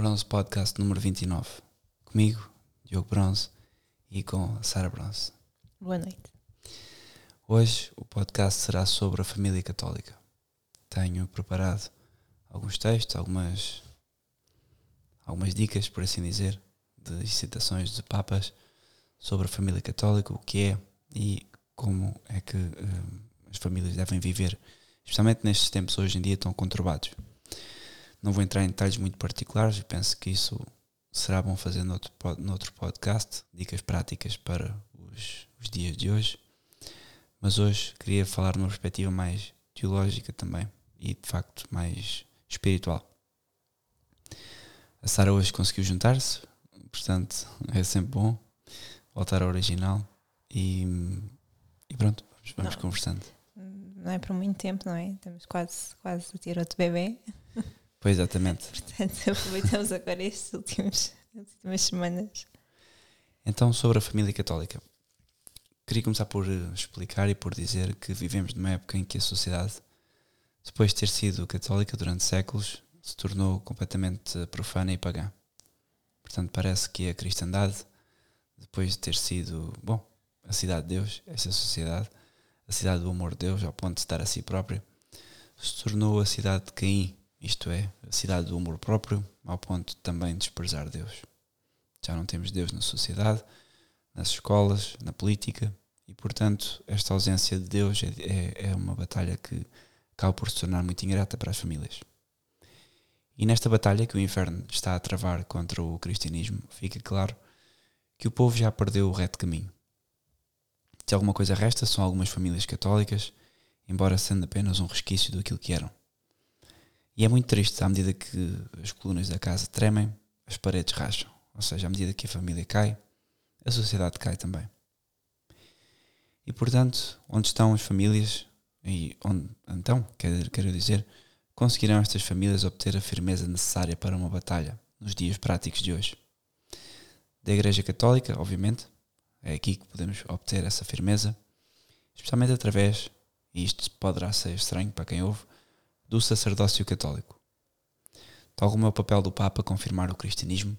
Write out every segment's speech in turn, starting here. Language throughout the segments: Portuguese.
Bronze Podcast número 29. Comigo, Diogo Bronze, e com Sara Bronze. Boa noite. Hoje o podcast será sobre a família católica. Tenho preparado alguns textos, algumas, algumas dicas, por assim dizer, de citações de papas sobre a família católica, o que é e como é que uh, as famílias devem viver, especialmente nestes tempos hoje em dia tão conturbados. Não vou entrar em detalhes muito particulares, penso que isso será bom fazer noutro, noutro podcast, dicas práticas para os, os dias de hoje. Mas hoje queria falar numa perspectiva mais teológica também e de facto mais espiritual. A Sara hoje conseguiu juntar-se, portanto é sempre bom voltar ao original e, e pronto, vamos, vamos conversando. Não é por muito tempo, não é? Estamos quase, quase a ter outro bebê. Pois, exatamente. Portanto, aproveitamos agora estes últimos, as últimas semanas. Então, sobre a família católica. Queria começar por eh, explicar e por dizer que vivemos numa época em que a sociedade, depois de ter sido católica durante séculos, se tornou completamente profana e pagã. Portanto, parece que a cristandade, depois de ter sido, bom, a cidade de Deus, essa sociedade, a cidade do amor de Deus, ao ponto de estar a si própria, se tornou a cidade de Caim, isto é, a cidade do amor próprio, ao ponto de também desprezar Deus. Já não temos Deus na sociedade, nas escolas, na política, e portanto esta ausência de Deus é, é, é uma batalha que acaba por se tornar muito ingrata para as famílias. E nesta batalha que o inferno está a travar contra o cristianismo, fica claro que o povo já perdeu o reto caminho. Se alguma coisa resta, são algumas famílias católicas, embora sendo apenas um resquício daquilo que eram. E é muito triste à medida que as colunas da casa tremem, as paredes racham. Ou seja, à medida que a família cai, a sociedade cai também. E portanto, onde estão as famílias, e onde, então, quero, dizer, conseguirão estas famílias obter a firmeza necessária para uma batalha nos dias práticos de hoje? Da Igreja Católica, obviamente, é aqui que podemos obter essa firmeza, especialmente através, e isto poderá ser estranho para quem ouve, do sacerdócio católico. Tal como é o papel do Papa confirmar o cristianismo,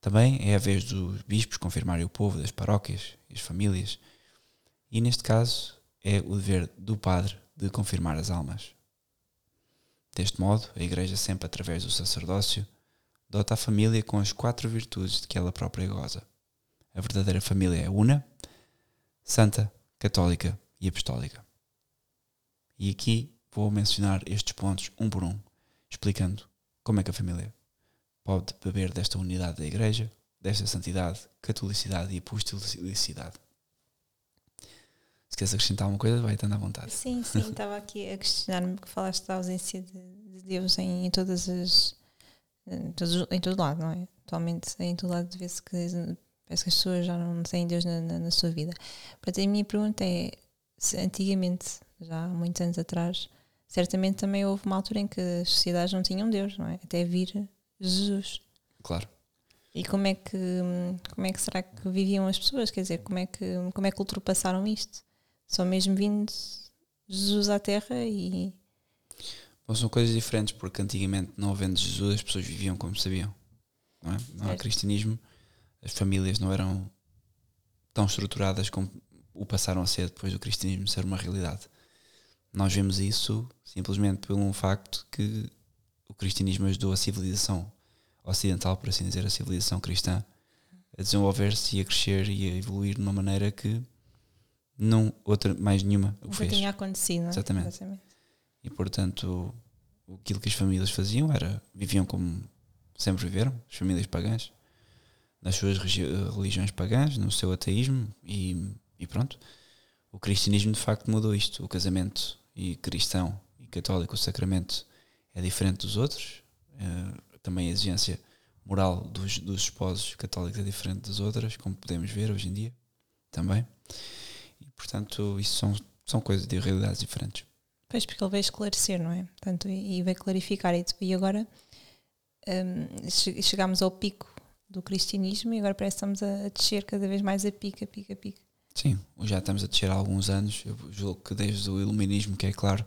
também é a vez dos bispos confirmarem o povo das paróquias e as famílias, e neste caso é o dever do padre de confirmar as almas. Deste modo, a Igreja, sempre através do sacerdócio, dota a família com as quatro virtudes de que ela própria goza. A verdadeira família é una, santa, católica e apostólica. E aqui vou mencionar estes pontos um por um, explicando como é que a família pode beber desta unidade da Igreja, desta santidade, catolicidade e apostolicidade. Se queres acrescentar alguma coisa, vai estando à vontade. Sim, sim, estava aqui a questionar-me que falaste da ausência de, de Deus em, em, todas as. Em todo, em todo lado, não é? Atualmente, em todo lado, vê-se que parece que as pessoas já não têm Deus na, na, na sua vida. Portanto, a minha pergunta é: se antigamente, já há muitos anos atrás, certamente também houve uma altura em que as sociedades não tinham Deus, não é? Até vir Jesus. Claro. E como é que como é que será que viviam as pessoas? Quer dizer, como é que como é que ultrapassaram isto? Só mesmo vindo Jesus à Terra e Bom, são coisas diferentes porque antigamente não havendo Jesus as pessoas viviam como sabiam. Não, é? não há cristianismo, as famílias não eram tão estruturadas como o passaram a ser depois do cristianismo ser uma realidade. Nós vemos isso simplesmente pelo facto que o cristianismo ajudou a civilização ocidental, por assim dizer, a civilização cristã, a desenvolver-se e a crescer e a evoluir de uma maneira que não outra, mais nenhuma o fez. tinha acontecido, não é? Exatamente. Exatamente. E portanto, aquilo que as famílias faziam era viviam como sempre viveram, as famílias pagãs, nas suas religiões pagãs, no seu ateísmo e, e pronto. O cristianismo de facto mudou isto. O casamento e cristão e católico, o sacramento é diferente dos outros. Uh, também a exigência moral dos, dos esposos católicos é diferente das outras, como podemos ver hoje em dia também. E portanto, isso são, são coisas de realidades diferentes. Pois, porque ele veio esclarecer, não é? Portanto, e, e veio clarificar. E, e agora um, chegámos ao pico do cristianismo e agora parece que estamos a, a descer cada vez mais a pica, pica, pica. Sim, já estamos a descer há alguns anos. Eu julgo que desde o iluminismo, que é claro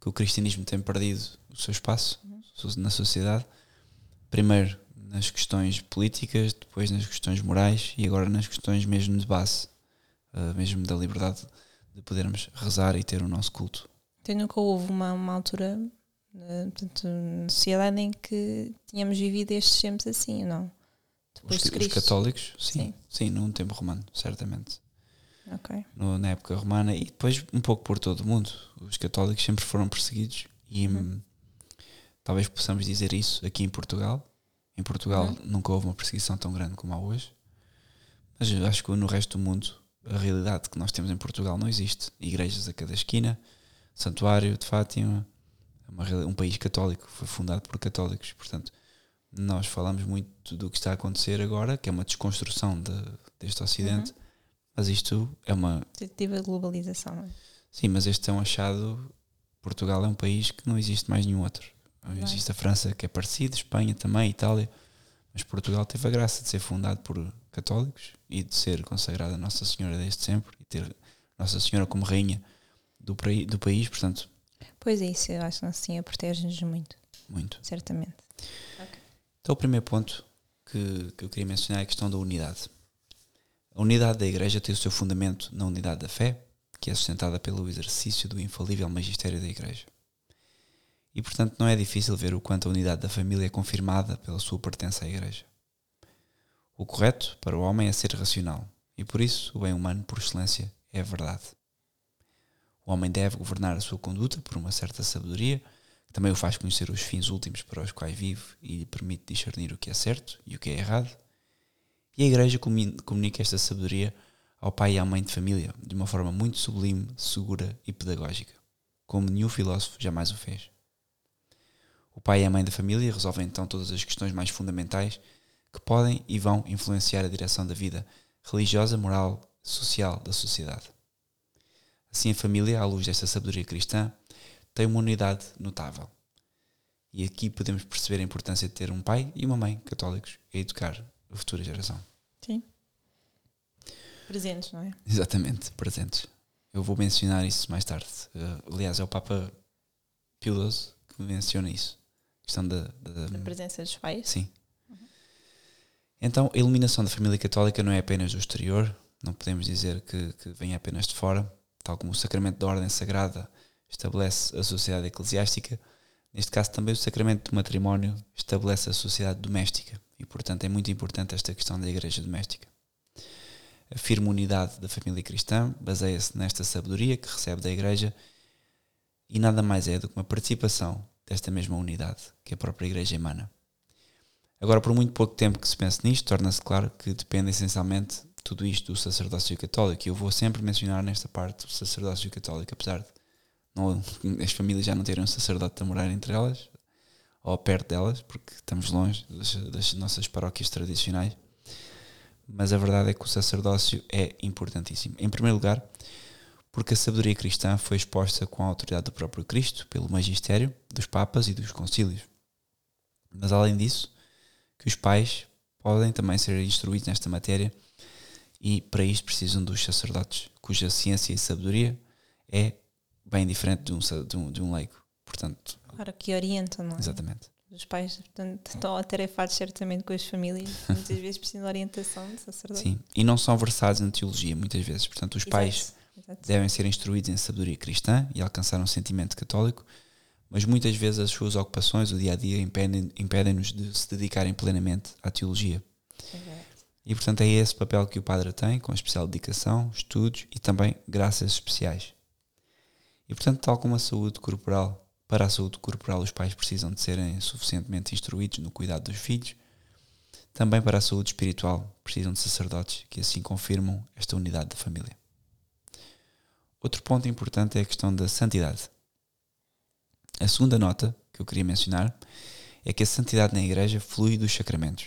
que o cristianismo tem perdido o seu espaço na sociedade. Primeiro nas questões políticas, depois nas questões morais e agora nas questões mesmo de base, uh, mesmo da liberdade de podermos rezar e ter o nosso culto. Então nunca houve uma, uma altura uh, portanto, na sociedade em que tínhamos vivido estes tempos assim, não? Depois os, de Cristo. os católicos, sim, sim, sim, num tempo romano, certamente. Okay. No, na época romana e depois um pouco por todo o mundo. Os católicos sempre foram perseguidos e uhum. Hum, talvez possamos dizer isso aqui em Portugal. Em Portugal uhum. nunca houve uma perseguição tão grande como há hoje, mas acho que no resto do mundo a realidade que nós temos em Portugal não existe. Igrejas a cada esquina, santuário de Fátima, um país católico, foi fundado por católicos, portanto nós falamos muito do que está a acontecer agora, que é uma desconstrução de, deste Ocidente, uhum. Mas isto é uma. Tentativa de globalização, não é? Sim, mas este é um achado. Portugal é um país que não existe mais nenhum outro. Não. Existe a França que é parecido, Espanha também, Itália, mas Portugal teve a graça de ser fundado por católicos e de ser consagrada Nossa Senhora desde sempre e ter Nossa Senhora como rainha do, do país, portanto. Pois é, isso, eu acho que Nossa Senhora protege-nos muito. Muito. Certamente. Okay. Então, o primeiro ponto que, que eu queria mencionar é a questão da unidade. A unidade da Igreja tem o seu fundamento na unidade da fé, que é sustentada pelo exercício do infalível magistério da Igreja. E, portanto, não é difícil ver o quanto a unidade da família é confirmada pela sua pertença à Igreja. O correto para o homem é ser racional, e por isso o bem humano, por excelência, é a verdade. O homem deve governar a sua conduta por uma certa sabedoria, que também o faz conhecer os fins últimos para os quais vive e lhe permite discernir o que é certo e o que é errado. E a Igreja comunica esta sabedoria ao pai e à mãe de família de uma forma muito sublime, segura e pedagógica, como nenhum filósofo jamais o fez. O pai e a mãe da família resolvem então todas as questões mais fundamentais que podem e vão influenciar a direção da vida religiosa, moral, social da sociedade. Assim, a família, à luz desta sabedoria cristã, tem uma unidade notável. E aqui podemos perceber a importância de ter um pai e uma mãe católicos a educar a futura geração. Sim. Presentes, não é? Exatamente, presentes. Eu vou mencionar isso mais tarde. Uh, aliás, é o Papa Pio XII que menciona isso. A questão da, da, da presença dos pais. Sim. Então, a iluminação da família católica não é apenas do exterior, não podemos dizer que, que vem apenas de fora, tal como o sacramento da ordem sagrada estabelece a sociedade eclesiástica, neste caso também o sacramento do matrimónio estabelece a sociedade doméstica e, portanto, é muito importante esta questão da igreja doméstica. A firme unidade da família cristã baseia-se nesta sabedoria que recebe da igreja e nada mais é do que uma participação desta mesma unidade que a própria igreja emana. Agora, por muito pouco tempo que se pense nisto, torna-se claro que depende essencialmente tudo isto do sacerdócio católico. E eu vou sempre mencionar nesta parte o sacerdócio católico, apesar de não, as famílias já não terem um sacerdote a morar entre elas ou perto delas, porque estamos longe das, das nossas paróquias tradicionais. Mas a verdade é que o sacerdócio é importantíssimo. Em primeiro lugar, porque a sabedoria cristã foi exposta com a autoridade do próprio Cristo, pelo magistério dos papas e dos concílios. Mas além disso, que os pais podem também ser instruídos nesta matéria e para isto precisam dos sacerdotes, cuja ciência e sabedoria é bem diferente de um, de um, de um leigo. Portanto, claro, que orientam, não é? Exatamente. Os pais portanto, estão atarefados certamente com as famílias, muitas vezes precisam de orientação de sacerdote. Sim, e não são versados na teologia, muitas vezes. Portanto, os Exato. pais Exato. devem ser instruídos em sabedoria cristã e alcançar um sentimento católico, mas muitas vezes as suas ocupações, o dia a dia, impedem-nos impedem de se dedicarem plenamente à teologia. E portanto é esse papel que o padre tem, com especial dedicação, estudos e também graças especiais. E portanto, tal como a saúde corporal, para a saúde corporal os pais precisam de serem suficientemente instruídos no cuidado dos filhos, também para a saúde espiritual precisam de sacerdotes que assim confirmam esta unidade da família. Outro ponto importante é a questão da santidade. A segunda nota que eu queria mencionar é que a santidade na Igreja flui dos sacramentos.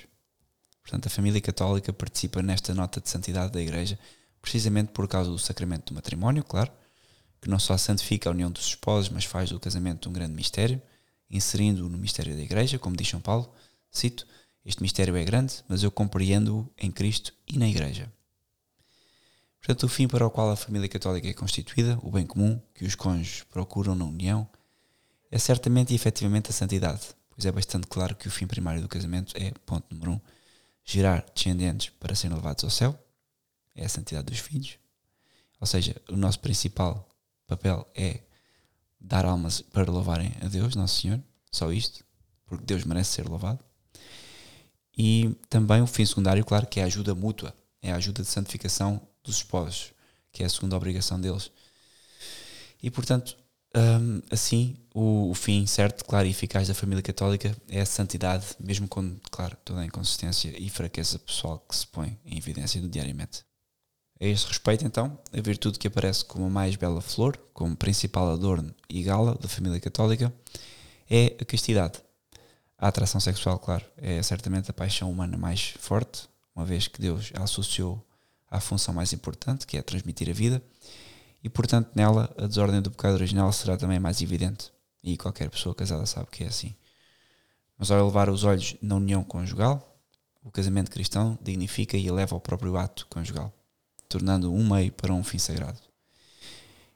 Portanto, a família católica participa nesta nota de santidade da Igreja precisamente por causa do sacramento do matrimónio, claro, que não só santifica a união dos esposos, mas faz do casamento um grande mistério, inserindo-o no mistério da Igreja, como diz São Paulo, cito, este mistério é grande, mas eu compreendo-o em Cristo e na Igreja. Portanto, o fim para o qual a família católica é constituída, o bem comum que os cônjuges procuram na união, é certamente e efetivamente a santidade, pois é bastante claro que o fim primário do casamento é, ponto número um, gerar descendentes para serem levados ao céu, é a santidade dos filhos. Ou seja, o nosso principal papel é dar almas para louvarem a Deus, Nosso Senhor, só isto, porque Deus merece ser louvado. E também o fim secundário, claro, que é a ajuda mútua, é a ajuda de santificação dos esposos, que é a segunda obrigação deles. E portanto, um, assim, o, o, fim certo, claro e eficaz da família católica é a santidade, mesmo com, claro, toda a inconsistência e fraqueza pessoal que se põe em evidência diariamente. A este respeito, então, a virtude que aparece como a mais bela flor, como principal adorno e gala da família católica, é a castidade. A atração sexual, claro, é certamente a paixão humana mais forte, uma vez que Deus a associou à função mais importante, que é transmitir a vida, e portanto nela a desordem do pecado original será também mais evidente. E qualquer pessoa casada sabe que é assim. Mas ao elevar os olhos na união conjugal, o casamento cristão dignifica e eleva o próprio ato conjugal, tornando um meio para um fim sagrado.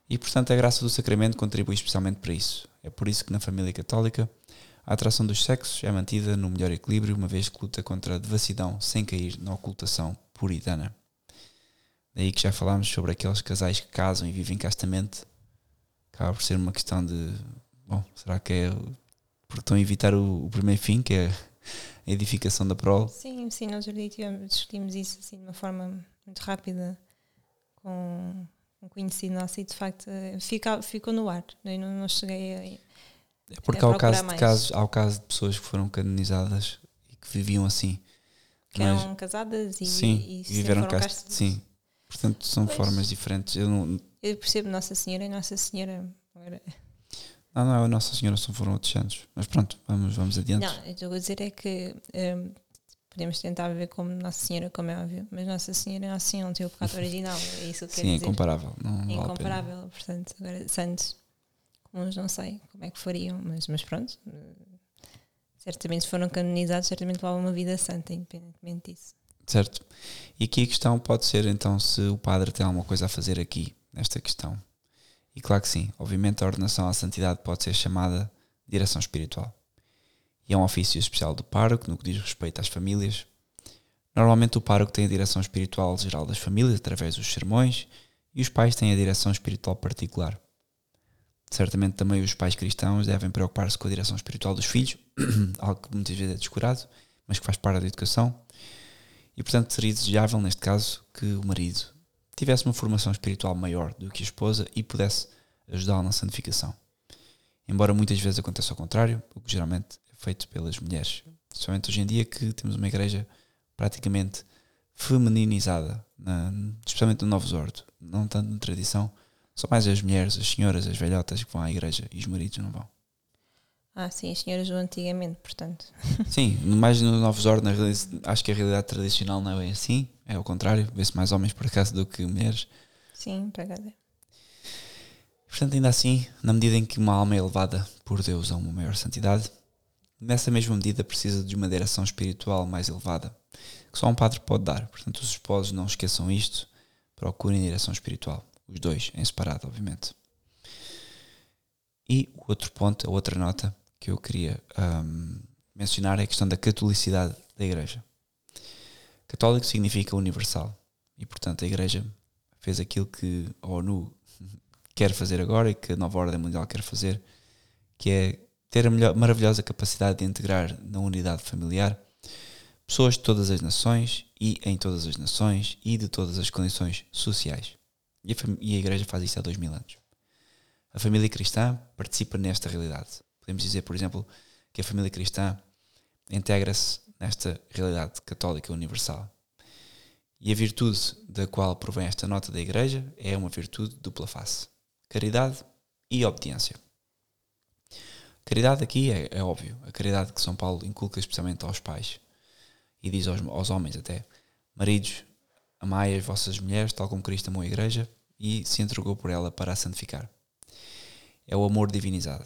E portanto a graça do sacramento contribui especialmente para isso. É por isso que na família católica a atração dos sexos é mantida no melhor equilíbrio, uma vez que luta contra a devassidão sem cair na ocultação puritana. Daí que já falámos sobre aqueles casais que casam e vivem castamente. Acaba por ser uma questão de. Bom, será que é porque estão a evitar o, o primeiro fim, que é a edificação da prole? Sim, sim, nós discutimos isso assim de uma forma muito rápida com um conhecido nosso e de facto fica, ficou no ar. Eu não, não cheguei a. É porque há o, caso de casos, há o caso de pessoas que foram canonizadas e que viviam assim. Que eram casadas e, sim, e, viveram cast, sim, Portanto, são pois. formas diferentes. Eu, não, eu percebo Nossa Senhora e Nossa Senhora. Não, não é a Nossa Senhora, só foram outros santos. Mas pronto, vamos, vamos adiante. Não, eu estou a dizer é que um, podemos tentar ver como Nossa Senhora, como é óbvio, mas Nossa Senhora é assim, não tem o pecado original. É isso que Sim, é incomparável. Não, é incomparável, portanto, agora santos, comuns não sei como é que fariam, mas, mas pronto. Certamente se foram canonizados, certamente levavam uma vida santa, independentemente disso. Certo? E aqui a questão pode ser então se o padre tem alguma coisa a fazer aqui, nesta questão. E claro que sim, obviamente a ordenação à santidade pode ser chamada direção espiritual. E é um ofício especial do pároco no que diz respeito às famílias. Normalmente o pároco tem a direção espiritual geral das famílias através dos sermões e os pais têm a direção espiritual particular. Certamente também os pais cristãos devem preocupar-se com a direção espiritual dos filhos, algo que muitas vezes é descurado, mas que faz parte da educação e portanto seria desejável, neste caso, que o marido tivesse uma formação espiritual maior do que a esposa e pudesse ajudá-la na santificação. Embora muitas vezes aconteça ao contrário, o que geralmente feito pelas mulheres. Somente hoje em dia que temos uma igreja praticamente feminizada, na, especialmente no Novo Zordo, não tanto na tradição, só mais as mulheres, as senhoras, as velhotas que vão à igreja e os maridos não vão. Ah, sim, as senhoras do antigamente, portanto. Sim, mais no Novos Ordens, acho que a realidade tradicional não é bem assim, é o contrário, vê-se mais homens por acaso do que mulheres. Sim, para cá. Portanto, ainda assim, na medida em que uma alma é elevada por Deus a uma maior santidade, nessa mesma medida precisa de uma direção espiritual mais elevada, que só um padre pode dar. Portanto, os esposos não esqueçam isto, procurem direção espiritual, os dois, em separado, obviamente. E o outro ponto, a outra nota, que eu queria um, mencionar é a questão da catolicidade da Igreja. Católico significa universal e, portanto, a Igreja fez aquilo que a ONU quer fazer agora e que a nova ordem mundial quer fazer, que é ter a melhor, maravilhosa capacidade de integrar na unidade familiar pessoas de todas as nações e em todas as nações e de todas as condições sociais. E a, e a Igreja faz isso há dois mil anos. A família cristã participa nesta realidade. Podemos dizer, por exemplo, que a família cristã integra-se nesta realidade católica universal. E a virtude da qual provém esta nota da Igreja é uma virtude dupla face: caridade e obediência. Caridade aqui é, é óbvio, a caridade que São Paulo inculca especialmente aos pais e diz aos, aos homens até: Maridos, amai as vossas mulheres, tal como Cristo amou a Igreja e se entregou por ela para a santificar. É o amor divinizado.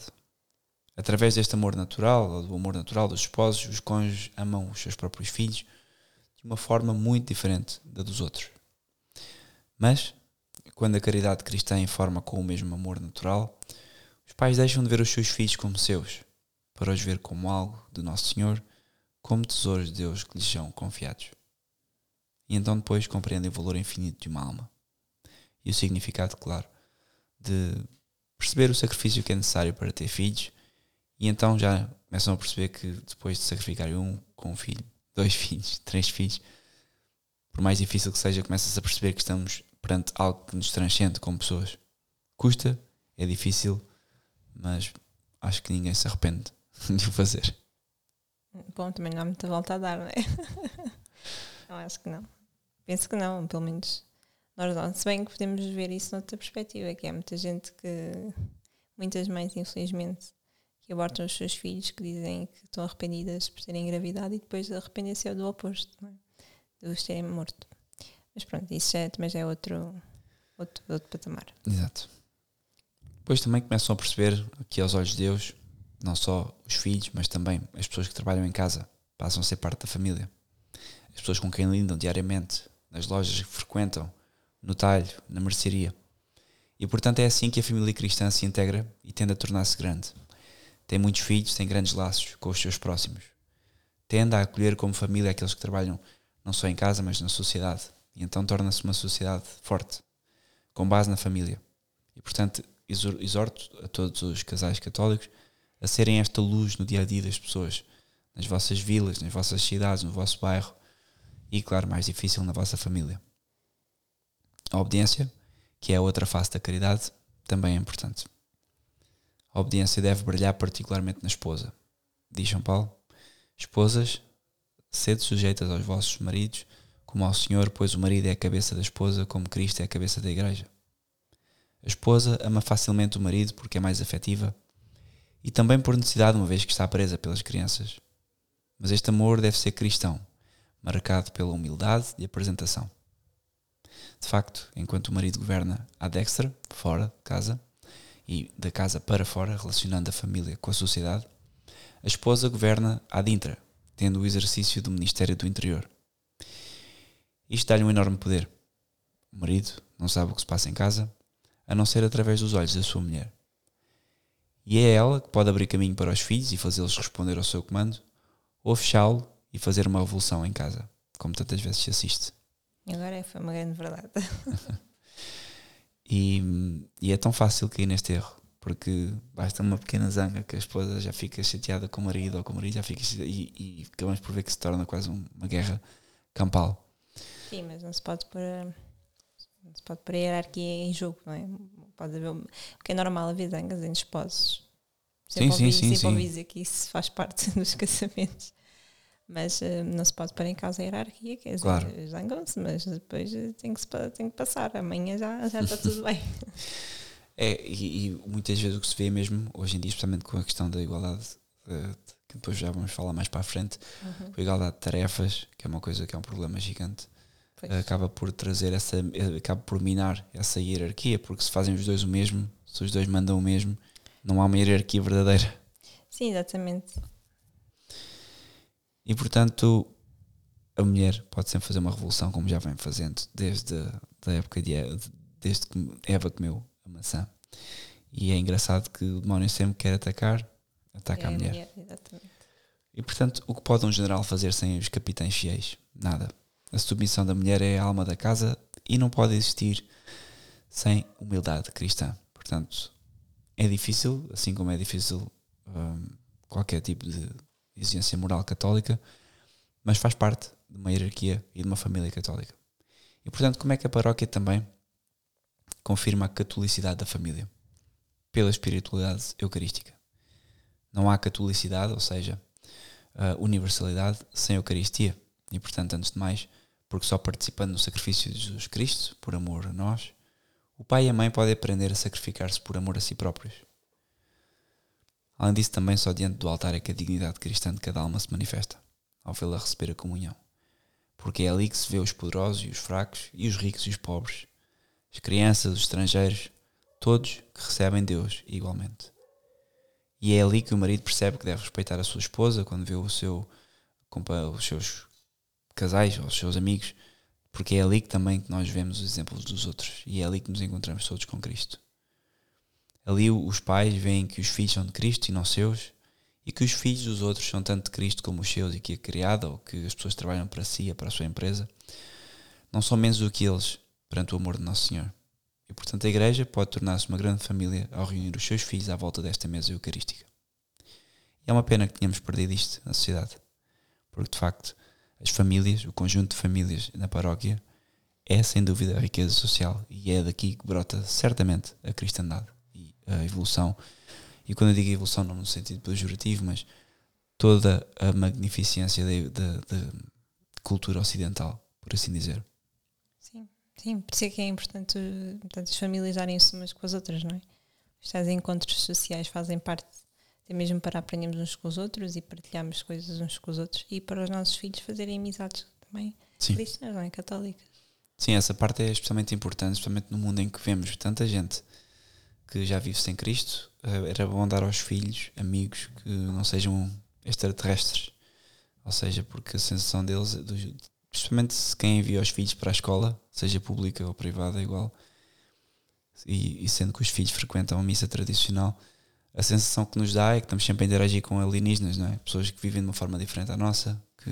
Através deste amor natural, ou do amor natural dos esposos, os cônjuges amam os seus próprios filhos de uma forma muito diferente da dos outros. Mas, quando a caridade cristã informa com o mesmo amor natural, os pais deixam de ver os seus filhos como seus para os ver como algo do Nosso Senhor, como tesouros de Deus que lhes são confiados. E então depois compreendem o valor infinito de uma alma. E o significado, claro, de perceber o sacrifício que é necessário para ter filhos, e então já começam a perceber que depois de sacrificarem um com um filho, dois filhos, três filhos, por mais difícil que seja, começas a perceber que estamos perante algo que nos transcende como pessoas. Custa, é difícil, mas acho que ninguém se arrepende de o fazer. Bom, também não há muita volta a dar, não é? não, acho que não. Penso que não, pelo menos nós não. Se bem que podemos ver isso noutra perspectiva, que é muita gente que, muitas mães, infelizmente, que abortam os seus filhos, que dizem que estão arrependidas por terem engravidado e depois arrependem-se do oposto, não é? de os terem morto. Mas pronto, isso já, também já é outro, outro, outro patamar. Exato. Depois também começam a perceber que aos olhos de Deus, não só os filhos, mas também as pessoas que trabalham em casa passam a ser parte da família. As pessoas com quem lidam diariamente, nas lojas que frequentam, no talho, na mercearia. E portanto é assim que a família cristã se integra e tende a tornar-se grande. Tem muitos filhos, tem grandes laços com os seus próximos. Tende a acolher como família aqueles que trabalham não só em casa, mas na sociedade. E então torna-se uma sociedade forte, com base na família. E portanto exorto a todos os casais católicos a serem esta luz no dia a dia das pessoas, nas vossas vilas, nas vossas cidades, no vosso bairro e, claro, mais difícil, na vossa família. A obediência, que é a outra face da caridade, também é importante. A obediência deve brilhar particularmente na esposa. Diz São Paulo: Esposas, sede sujeitas aos vossos maridos, como ao Senhor, pois o marido é a cabeça da esposa, como Cristo é a cabeça da igreja. A esposa ama facilmente o marido porque é mais afetiva e também por necessidade, uma vez que está presa pelas crianças. Mas este amor deve ser cristão, marcado pela humildade e apresentação. De facto, enquanto o marido governa à dextra, fora de casa, e da casa para fora, relacionando a família com a sociedade, a esposa governa à dintra, tendo o exercício do Ministério do Interior. Isto dá-lhe um enorme poder. O marido não sabe o que se passa em casa, a não ser através dos olhos da sua mulher. E é ela que pode abrir caminho para os filhos e fazê-los responder ao seu comando, ou fechá-lo e fazer uma revolução em casa, como tantas vezes se assiste. Agora foi uma grande verdade. e, e é tão fácil cair neste erro, porque basta uma pequena zanga que a esposa já fica chateada com o marido, ou com o marido já fica chateada, e, e acabamos por ver que se torna quase uma guerra campal. Sim, mas não se pode pôr não se pode pôr a hierarquia em jogo, não é? Pode haver, o que é normal haver zangas entre esposos. Sempre sim, ouvi, sim, sempre sim. dizer que isso faz parte dos casamentos. Mas uh, não se pode pôr em causa a hierarquia, quer dizer, claro. zangam-se, mas depois tem que, tem que passar. Amanhã já, já está tudo bem. É, e, e, muitas vezes o que se vê mesmo, hoje em dia, especialmente com a questão da igualdade, uh, que depois já vamos falar mais para a frente, uhum. com a igualdade de tarefas, que é uma coisa que é um problema gigante acaba por trazer essa, acaba por minar essa hierarquia, porque se fazem os dois o mesmo, se os dois mandam o mesmo, não há uma hierarquia verdadeira. Sim, exatamente. E portanto, a mulher pode sempre fazer uma revolução, como já vem fazendo desde a época de desde que Eva comeu a maçã. E é engraçado que o demónio sempre quer atacar, ataca é a mulher. mulher exatamente. E portanto, o que pode um general fazer sem os capitães fiéis? Nada. A submissão da mulher é a alma da casa e não pode existir sem humildade cristã. Portanto, é difícil, assim como é difícil um, qualquer tipo de exigência moral católica, mas faz parte de uma hierarquia e de uma família católica. E portanto, como é que a paróquia também confirma a catolicidade da família? Pela espiritualidade eucarística. Não há catolicidade, ou seja, universalidade, sem Eucaristia. E portanto, antes de mais, porque só participando no sacrifício de Jesus Cristo, por amor a nós, o pai e a mãe podem aprender a sacrificar-se por amor a si próprios. Além disso, também só diante do altar é que a dignidade cristã de cada alma se manifesta, ao vê-la receber a comunhão. Porque é ali que se vê os poderosos e os fracos, e os ricos e os pobres, as crianças, os estrangeiros, todos que recebem Deus igualmente. E é ali que o marido percebe que deve respeitar a sua esposa quando vê o seu, os seus casais ou os seus amigos, porque é ali que também nós vemos os exemplos dos outros e é ali que nos encontramos todos com Cristo. Ali os pais veem que os filhos são de Cristo e não seus e que os filhos dos outros são tanto de Cristo como os seus e que a criada ou que as pessoas trabalham para si ou para a sua empresa não são menos do que eles perante o amor de Nosso Senhor. E portanto a igreja pode tornar-se uma grande família ao reunir os seus filhos à volta desta mesa eucarística. E é uma pena que tenhamos perdido isto na sociedade, porque de facto as famílias, o conjunto de famílias na paróquia, é sem dúvida a riqueza social e é daqui que brota certamente a cristandade e a evolução e quando eu digo evolução, não no sentido pejorativo, mas toda a magnificência da cultura ocidental, por assim dizer. Sim, sim, por isso é que é importante portanto, as famílias darem-se umas com as outras, não é? Os tais encontros sociais fazem parte até mesmo para aprendermos uns com os outros e partilharmos coisas uns com os outros e para os nossos filhos fazerem amizades também Sim. cristãs, não é? Católicas. Sim, essa parte é especialmente importante, especialmente no mundo em que vemos tanta gente que já vive sem Cristo, eh, era bom dar aos filhos amigos que não sejam extraterrestres. Ou seja, porque a sensação deles, especialmente se quem envia os filhos para a escola, seja pública ou privada, é igual, e, e, sendo que os filhos frequentam a missa tradicional, a sensação que nos dá é que estamos sempre a interagir com alienígenas, não é? Pessoas que vivem de uma forma diferente à nossa, que,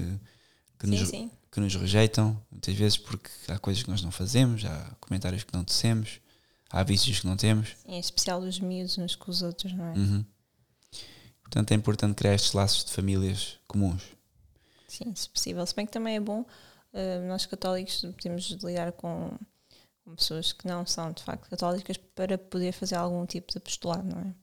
que, sim, nos, sim. que nos rejeitam, muitas vezes porque há coisas que nós não fazemos, há comentários que não tecemos há vícios que não temos. Sim, em especial os miúdos uns com os outros, não é? Uhum. Portanto, é importante criar estes laços de famílias comuns. Sim, se possível. Se bem que também é bom, uh, nós católicos podemos lidar com, com, pessoas que não são de facto católicas para poder fazer algum tipo de apostolado, não é?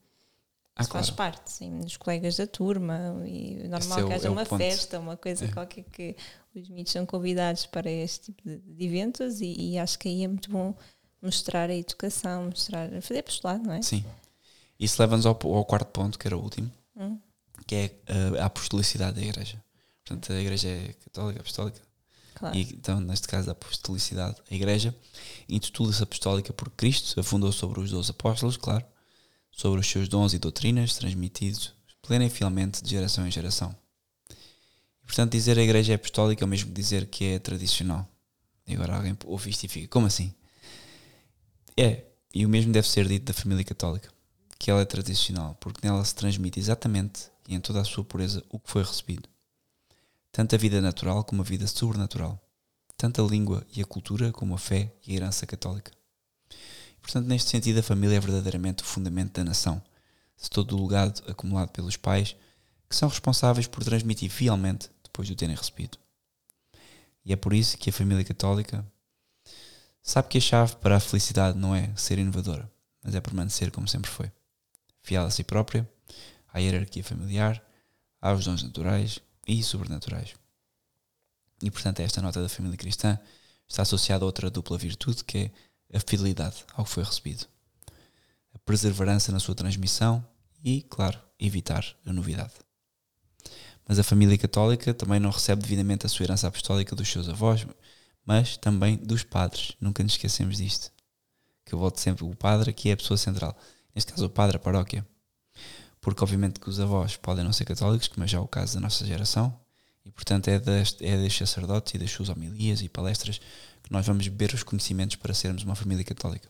Ah, claro. faz parte, sim, dos colegas da turma e normal é que haja é uma ponto. festa, uma coisa é. qualquer que os miúdos são convidados para este tipo de, de eventos e, e acho que aí é muito bom mostrar a educação, mostrar, fazer apostolado, não é? Sim. Isso leva-nos ao, ao, quarto ponto, que era o último, hum. que é a, a apostolicidade da igreja. Portanto, a igreja é católica, apostólica. Claro. E, então, neste caso, a apostolicidade, a igreja intitula-se apostólica porque Cristo a fundou sobre os doze apóstolos, claro, sobre os seus dons e doutrinas transmitidos plena e fielmente de geração em geração. E, portanto, dizer a igreja é apostólica é o mesmo que dizer que é tradicional. E agora alguém ouve isto e fica, como assim? É, e o mesmo deve ser dito da família católica, que ela é tradicional, porque nela se transmite exatamente e em toda a sua pureza o que foi recebido. Tanto a vida natural como a vida sobrenatural. Tanto a língua e a cultura como a fé e a herança católica. Portanto, neste sentido, a família é verdadeiramente o fundamento da nação, de todo o legado acumulado pelos pais, que são responsáveis por transmitir fielmente depois de o terem recebido. E é por isso que a família católica Sabe que a chave para a felicidade não é ser inovadora, mas é permanecer como sempre foi. Fiel a si própria, à hierarquia familiar, aos dons naturais e sobrenaturais. E portanto, esta nota da família cristã está associada a outra dupla virtude que é a fidelidade ao que foi recebido, a perseverança na sua transmissão e, claro, evitar a novidade. Mas a família católica também não recebe devidamente a sua herança apostólica dos seus avós, mas também dos padres. Nunca nos esquecemos disto. Que eu volto sempre, o padre aqui é a pessoa central. Neste caso, o padre, a paróquia. Porque, obviamente, que os avós podem não ser católicos, como é já o caso da nossa geração, e, portanto, é, das, é dos sacerdotes e das suas homilias e palestras que nós vamos beber os conhecimentos para sermos uma família católica.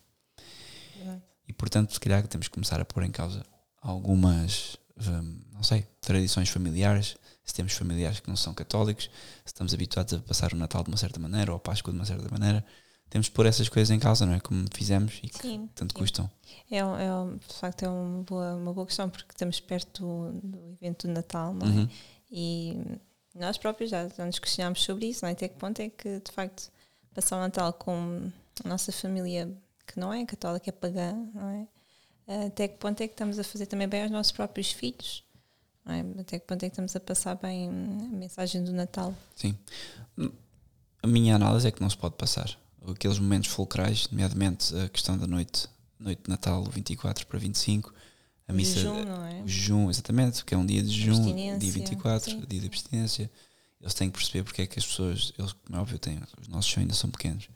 E, portanto, se calhar temos que começar a pôr em causa algumas, hum, não sei, tradições familiares, se temos familiares que não são católicos, se estamos habituados a passar o Natal de uma certa maneira ou a Páscoa de uma certa maneira, temos de pôr essas coisas em causa, não é? Como fizemos e que sim, tanto sim. custam. É, é, de facto, é uma boa, uma boa questão porque estamos perto do, do evento do Natal, não é? Uhum. E nós próprios já, já nos questionámos sobre isso, não é? Até que ponto é que, de facto, passar o Natal com a nossa família que não é católica, é pagã, não é? Até que ponto é que estamos a fazer também bem aos nossos próprios filhos? É? Até que ponto é que estamos a passar bem a mensagem do Natal? Sim. A minha análise é que não se pode passar. Aqueles momentos fulcrais, nomeadamente a questão da noite, noite de Natal, 24 para 25, a missa. Jejum, não é? Jejum, exatamente, que é um dia de jejum, dia 24, sim. dia de abstinência. Eles têm que perceber porque é que as pessoas, eles, como é óbvio, têm, os nossos ainda são pequenos,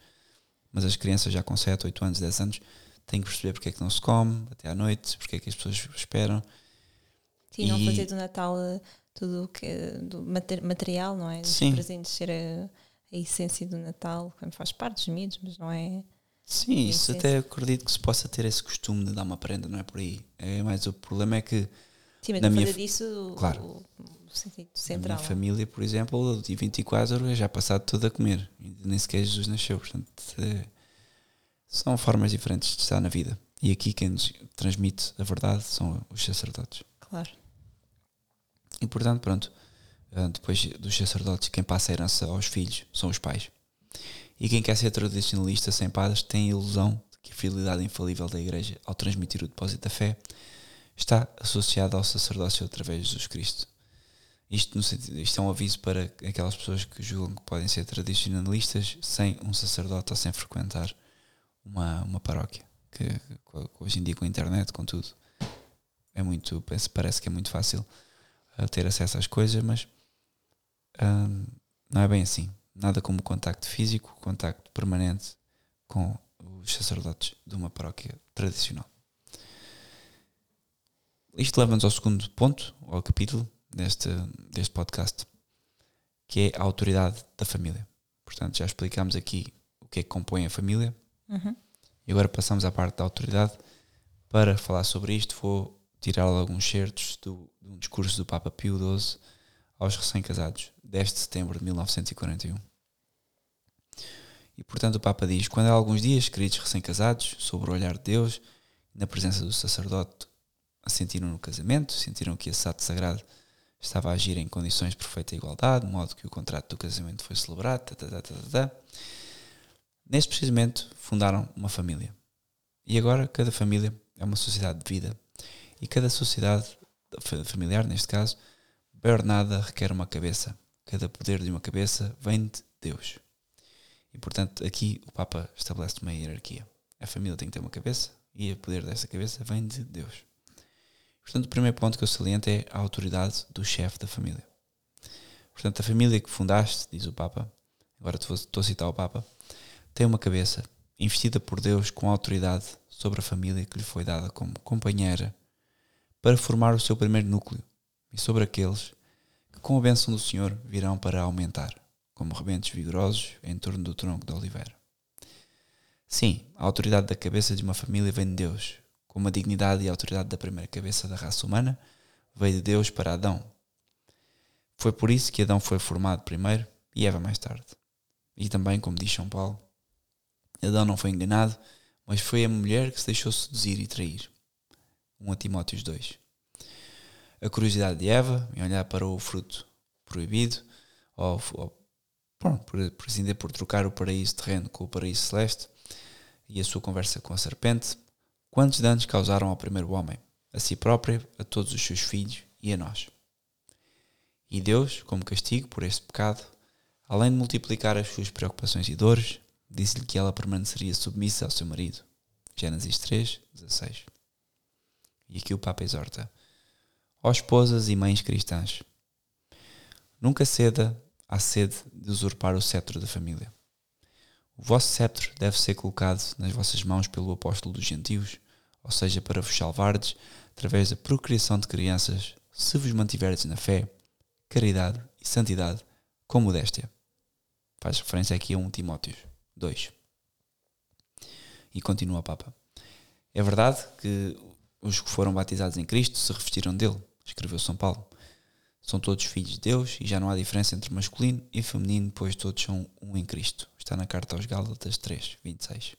mas as crianças já com 7, 8 anos, 10 anos, têm que perceber porque é que não se come até à noite, porque é que as pessoas esperam Sim, e... não fazer do Natal eh, tudo o que do material, não é? Os Sim. presentes ser a, a, essência do Natal, como faz parte dos miúdos, mas não é. Sim, isso até acredito que se possa ter esse costume de dar uma prenda, não é por aí. É mais o problema é que Sim, mas Na minha disso Claro. o, o sentido central. minha família, por exemplo, o dia 24 é já passado tudo a comer. Nem sequer Jesus nasceu. Portanto, é- são formas diferentes de estar na vida. E aqui quem nos transmite a verdade são os sacerdotes. Claro. E portanto, pronto, ah, depois dos sacerdotes, quem passa a herança aos filhos são os pais. E quem quer ser tradicionalista sem padres tem a ilusão de que a fidelidade infalível da Igreja ao transmitir o depósito da fé está associada ao sacerdócio através de Jesus Cristo. Isto, no sentido, isto é um aviso para aquelas pessoas que julgam que podem ser tradicionalistas sem um sacerdote ou sem frequentar uma, uma paróquia. Que, que hoje em dia com a internet, com tudo, é muito, parece- que é muito fácil a ter acesso às coisas, mas hum, não é bem assim. Nada como contacto físico, contacto permanente com os sacerdotes de uma paróquia tradicional. Isto leva-nos ao segundo ponto, ao capítulo deste, deste podcast, que é a autoridade da família. Portanto, já explicámos aqui o que é que compõe a família Uhum. e agora passamos à parte da autoridade. Para falar sobre isto, vou tirar alguns certos do, de um discurso do Papa Pio XII aos recém-casados, 10 de setembro de 1941. E portanto, o Papa diz: Quando há alguns dias, queridos recém-casados, sobre o olhar de Deus, na presença do sacerdote, sentiram no casamento, sentiram que esse ato sagrado estava a agir em condições de perfeita igualdade, de modo que o contrato do casamento foi celebrado. Tá, tá, tá, tá, tá, tá. Nesse preciso momento, fundaram uma família. E agora, cada família é uma sociedade de vida. E cada sociedade fa- familiar, neste caso, bem ordenada, requer uma cabeça. Cada poder de uma cabeça vem de Deus. E portanto, aqui o Papa estabelece uma hierarquia. A família tem que ter uma cabeça e o poder dessa cabeça vem de Deus. Portanto, o primeiro ponto que eu saliento é a autoridade do chefe da família. Portanto, a família que fundaste, diz o Papa, agora estou a citar o Papa, tem uma cabeça investida por Deus com autoridade sobre a família que lhe foi dada como companheira para formar o seu primeiro núcleo e sobre aqueles que, com a bênção do Senhor, virão para aumentar, como rebentos vigorosos em torno do tronco da oliveira. Sim, a autoridade da cabeça de uma família vem de Deus, como a dignidade e a autoridade da primeira cabeça da raça humana veio de Deus para Adão. Foi por isso que Adão foi formado primeiro e Eva mais tarde. E também, como diz São Paulo, Adão não foi enganado, mas foi a mulher que se deixou seduzir e trair. 1 a Timóteos 2. A curiosidade de Eva em olhar para o fruto proibido, ou, ou por, por assim por trocar o paraíso terreno com o paraíso celeste, e a sua conversa com a serpente, quantos danos causaram ao primeiro homem, a si próprio, a todos os seus filhos e a nós. E Deus, como castigo por este pecado, além de multiplicar as suas preocupações e dores, disse-lhe que ela permaneceria submissa ao seu marido. Gênesis 3, 16. E aqui o Papa exorta: Ó esposas e mães cristãs, nunca ceda à sede de usurpar o cetro da família. O vosso cetro deve ser colocado nas vossas mãos pelo apóstolo dos gentios, ou seja, para vos salvardes através da procriação de crianças, se vos mantiverdes na fé, caridade e santidade com modéstia. Faz referência aqui a 1 Timóteos 2. E continua o Papa. É verdade que os que foram batizados em Cristo se revestiram dele, escreveu São Paulo. São todos filhos de Deus e já não há diferença entre masculino e feminino, pois todos são um em Cristo. Está na carta aos Gálatas 3, 26.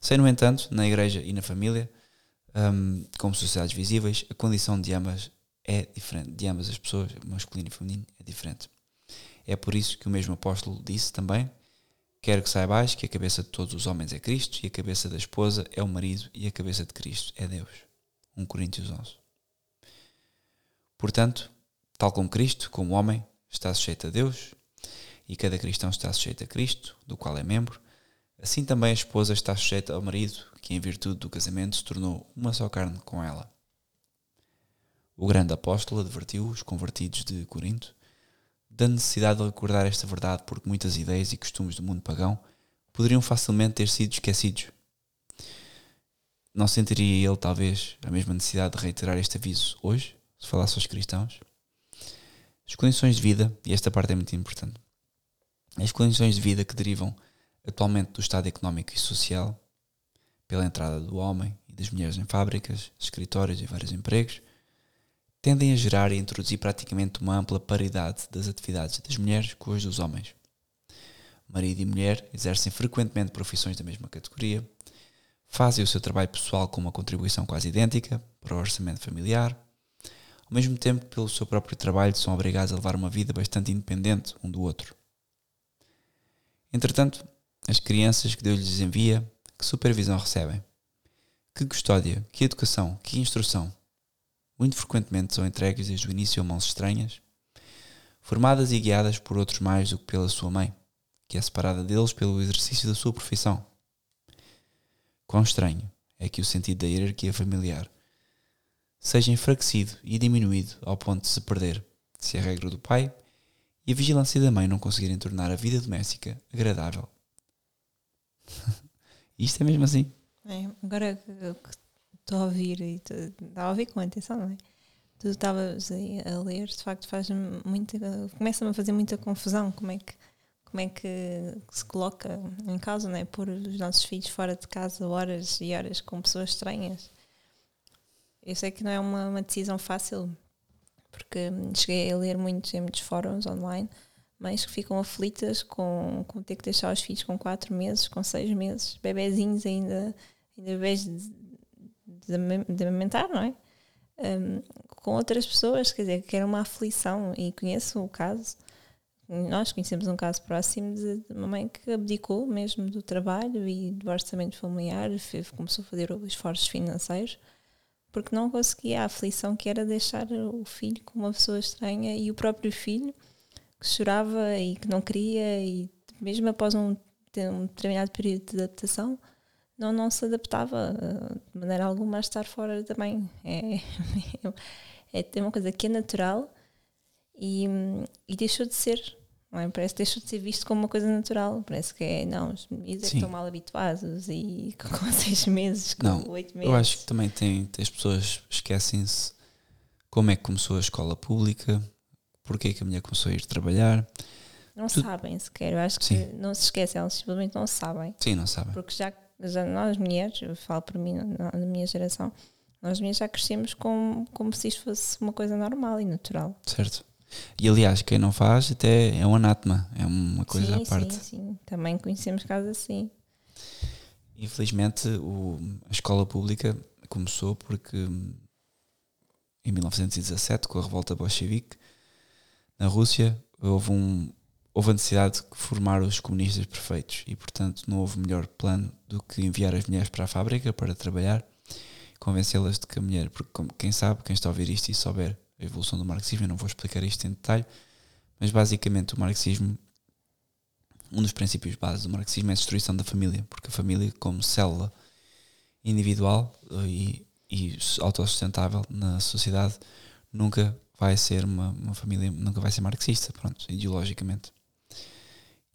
Sei, no entanto, na igreja e na família, hum, como sociedades visíveis, a condição de ambas é diferente, de ambas as pessoas, masculino e feminino, é diferente. É por isso que o mesmo apóstolo disse também: Quero que saibais que a cabeça de todos os homens é Cristo, e a cabeça da esposa é o marido, e a cabeça de Cristo é Deus. 1 Coríntios 11. Portanto, tal como Cristo, como homem, está sujeito a Deus, e cada cristão está sujeito a Cristo, do qual é membro, assim também a esposa está sujeita ao marido, que em virtude do casamento se tornou uma só carne com ela. O grande apóstolo advertiu os convertidos de Corinto da necessidade de recordar esta verdade porque muitas ideias e costumes do mundo pagão poderiam facilmente ter sido esquecidos. Não sentiria ele, talvez, a mesma necessidade de reiterar este aviso hoje, se falasse aos cristãos? As condições de vida, e esta parte é muito importante, as condições de vida que derivam atualmente do estado económico e social, pela entrada do homem e das mulheres em fábricas, escritórios e vários empregos, tendem a gerar e introduzir praticamente uma ampla paridade das atividades das mulheres com as dos homens. Marido e mulher exercem frequentemente profissões da mesma categoria, fazem o seu trabalho pessoal com uma contribuição quase idêntica para o orçamento familiar, ao mesmo tempo que pelo seu próprio trabalho são obrigados a levar uma vida bastante independente um do outro. Entretanto, as crianças que Deus lhes envia, que supervisão recebem? Que custódia, que educação, que instrução? Muito frequentemente são entregues desde o início a mãos estranhas, formadas e guiadas por outros mais do que pela sua mãe, que é separada deles pelo exercício da sua profissão. Quão estranho é que o sentido da hierarquia familiar seja enfraquecido e diminuído ao ponto de se perder, se a regra do pai e a vigilância da mãe não conseguirem tornar a vida doméstica agradável. Isto é mesmo assim. É, agora que estou a ouvir e estava a ouvir com atenção, não é? Tu estavas a ler, de facto faz muita começa-me a fazer muita confusão como é que como é que se coloca em causa, não é? Pôr os nossos filhos fora de casa horas e horas com pessoas estranhas. Eu sei que não é uma, uma decisão fácil, porque cheguei a ler muitos em muitos fóruns online, mães que ficam aflitas com, com ter que deixar os filhos com 4 meses, com 6 meses, bebezinhos ainda, ainda de, de, de amamentar, não é? Um, com outras pessoas, quer dizer, que era uma aflição e conheço o caso. Nós conhecemos um caso próximo de uma mãe que abdicou mesmo do trabalho e do orçamento familiar, começou a fazer esforços financeiros porque não conseguia a aflição que era deixar o filho com uma pessoa estranha e o próprio filho que chorava e que não queria e mesmo após um, um determinado período de adaptação não, não se adaptava eh, de maneira alguma a estar fora mãe. É, é, é uma coisa que é natural e, e deixou de ser. É? Parece que deixou de ser visto como uma coisa natural. Parece que é, não, os meninos é que estão mal habituados e com seis meses, com oito meses. Eu acho que também tem, as pessoas esquecem-se como é que começou a escola pública, porque é que a mulher começou a ir trabalhar. Não tu... sabem sequer, eu acho que Sim. não se esquecem, elas simplesmente não sabem. Sim, não sabem. Porque já, já nós mulheres, eu falo por mim, na, na minha geração, nós mulheres já crescemos com, como se isto fosse uma coisa normal e natural. Certo. E aliás, quem não faz até é um anátema, é uma coisa sim, à parte. Sim, sim, também conhecemos casos assim. Infelizmente, o, a escola pública começou porque em 1917, com a revolta bolchevique, na Rússia houve, um, houve a necessidade de formar os comunistas perfeitos e, portanto, não houve melhor plano do que enviar as mulheres para a fábrica para trabalhar, convencê-las de que a mulher, porque quem sabe, quem está a ouvir isto e souber a evolução do marxismo, eu não vou explicar isto em detalhe, mas basicamente o marxismo, um dos princípios básicos do marxismo é a destruição da família, porque a família, como célula individual e, e autossustentável na sociedade, nunca vai ser uma, uma família, nunca vai ser marxista, pronto, ideologicamente.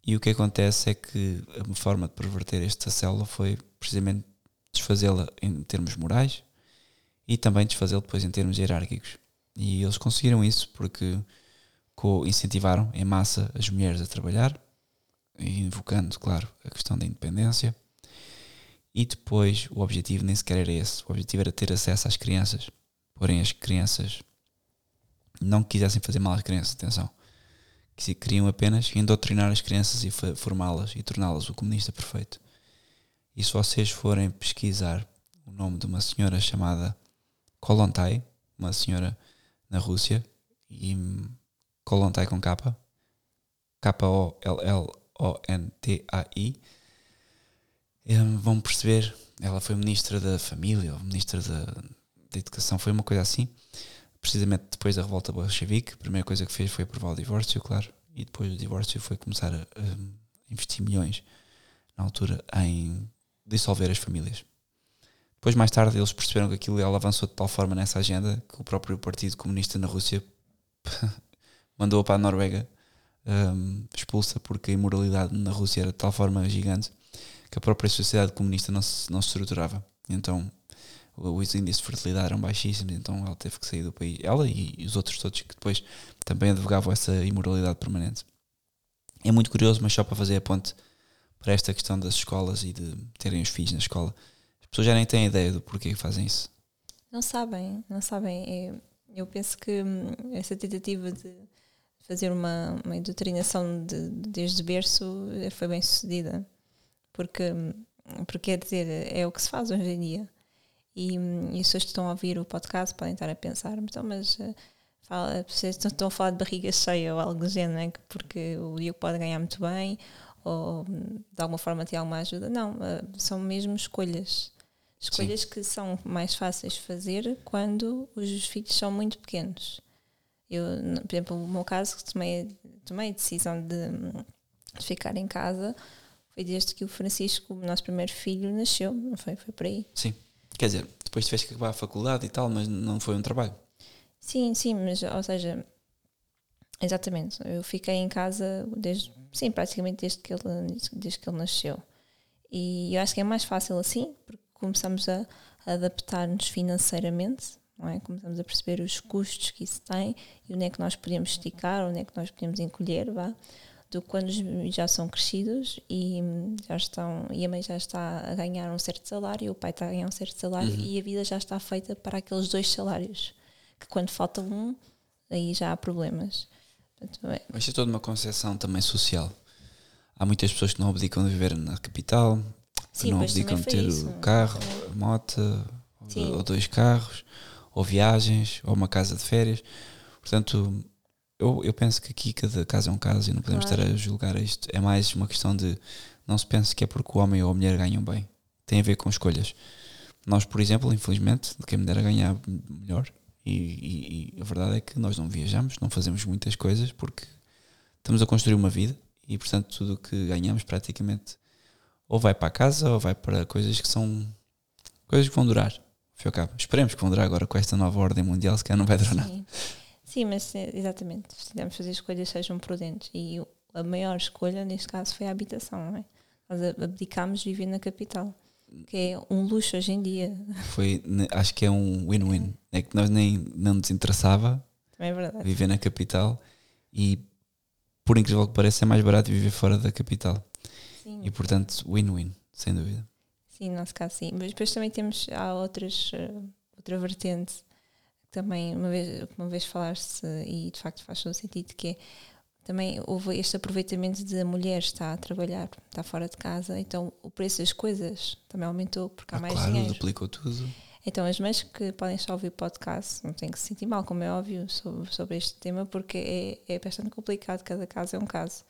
E o que acontece é que a forma de perverter esta célula foi precisamente desfazê-la em termos morais e também desfazê-la depois em termos hierárquicos. E eles conseguiram isso porque incentivaram em massa as mulheres a trabalhar, invocando, claro, a questão da independência. E depois o objetivo nem sequer era esse. O objetivo era ter acesso às crianças. Porém, as crianças não quisessem fazer mal às crianças, atenção. Que queriam apenas indoctrinar as crianças e formá-las e torná-las o comunista perfeito. E se vocês forem pesquisar o nome de uma senhora chamada Kolontai, uma senhora na Rússia, e Kolontai com K, K-O-L-L-O-N-T-A-I, vão perceber, ela foi ministra da família, ou ministra da, da educação, foi uma coisa assim, precisamente depois da revolta bolchevique, a primeira coisa que fez foi aprovar o divórcio, claro, e depois do divórcio foi começar a, a investir milhões na altura em dissolver as famílias. Depois, mais tarde, eles perceberam que aquilo ela avançou de tal forma nessa agenda que o próprio Partido Comunista na Rússia mandou-a para a Noruega um, expulsa porque a imoralidade na Rússia era de tal forma gigante que a própria sociedade comunista não se, não se estruturava. Então, os índices de fertilidade eram baixíssimos, então ela teve que sair do país. Ela e os outros todos que depois também advogavam essa imoralidade permanente. É muito curioso, mas só para fazer a ponte para esta questão das escolas e de terem os filhos na escola, pessoas já nem têm ideia do porquê que fazem isso. Não sabem, não sabem. Eu, Eu penso que hum, essa tentativa de fazer uma, uma doutrinação de, de, desde berço eh, foi bem sucedida. Porque, hum, porque quer dizer, é o que se faz hoje em dia. E, hum, e as pessoas que estão a ouvir o podcast podem estar a pensar, então, mas eh, fala, vocês estão a falar de barriga cheia ou algo do género, é? porque o Diogo pode ganhar muito bem ou de alguma forma ter alguma ajuda. Não, eh, são mesmo escolhas. Escolhas Sim. que são mais fáceis de fazer quando os filhos são muito pequenos. Eu, por exemplo, no meu caso, tomei, tomei a decisão de, ficar em casa foi desde que o Francisco, o nosso primeiro filho, nasceu, não foi? Foi por aí. Sim. Quer dizer, depois tiveste que acabar a faculdade e tal, mas não foi um trabalho. Sim, sim, mas, ou seja, exatamente. Eu fiquei em casa desde, sim, praticamente desde que ele, desde que ele nasceu. E eu acho que é mais fácil assim, porque começamos a adaptar-nos financeiramente, não é? Começamos a perceber os custos que isso tem e onde é que nós podemos esticar, onde é que nós podemos encolher, vá, do que quando já são crescidos e já estão, e a mãe já está a ganhar um certo salário, o pai está a ganhar um certo salário uhum. e a vida já está feita para aqueles dois salários, que quando falta um, aí já há problemas. Portanto, é. Mas é toda uma concepção também social. Há muitas pessoas que não abdicam de viver na capital, Sim, não abdicam de ter isso. o carro, moto, ou dois carros, ou viagens, ou uma casa de férias. Portanto, eu, eu penso que aqui cada caso é um caso e não podemos claro. estar a julgar isto. É mais uma questão de não se pense que é porque o homem ou a mulher ganham bem. Tem a ver com escolhas. Nós, por exemplo, infelizmente, de quem me dera ganhar melhor, e, e, e, a verdade é que nós não viajamos, não fazemos muitas coisas porque estamos a construir uma vida e, portanto, tudo o que ganhamos praticamente ou vai para a casa ou vai para coisas que são coisas que vão durar. Fio cabo. Esperemos que vão durar agora com esta nova ordem mundial, se calhar não vai durar Sim. nada. Sim, mas eh, exatamente, se tivermos fazer escolhas sejam prudentes. E a maior escolha, neste caso, foi a habitação, não é? Nós abdicámos de viver na capital, que é um luxo hoje em dia. Foi, acho que é um win-win. É que nós nem não nos interessava é viver na capital e, por incrível que pareça, é mais barato viver fora da capital. Sim. E, portanto, win-win, sem dúvida. Sim, no nosso caso, sim. Mas depois também temos, há outras, uh, outra vertente também uma vez, uma vez falaste e de facto faz todo sentido que é, também houve este aproveitamento de a mulher está a trabalhar, está fora de casa, então o preço das coisas também aumentou porque há ah, mais claro, dinheiro. duplicou tudo. Então as mães que podem só ouvir podcast não têm que se sentir mal, como é óbvio, sobre, sobre este tema, porque é, é bastante complicado, cada caso é um caso.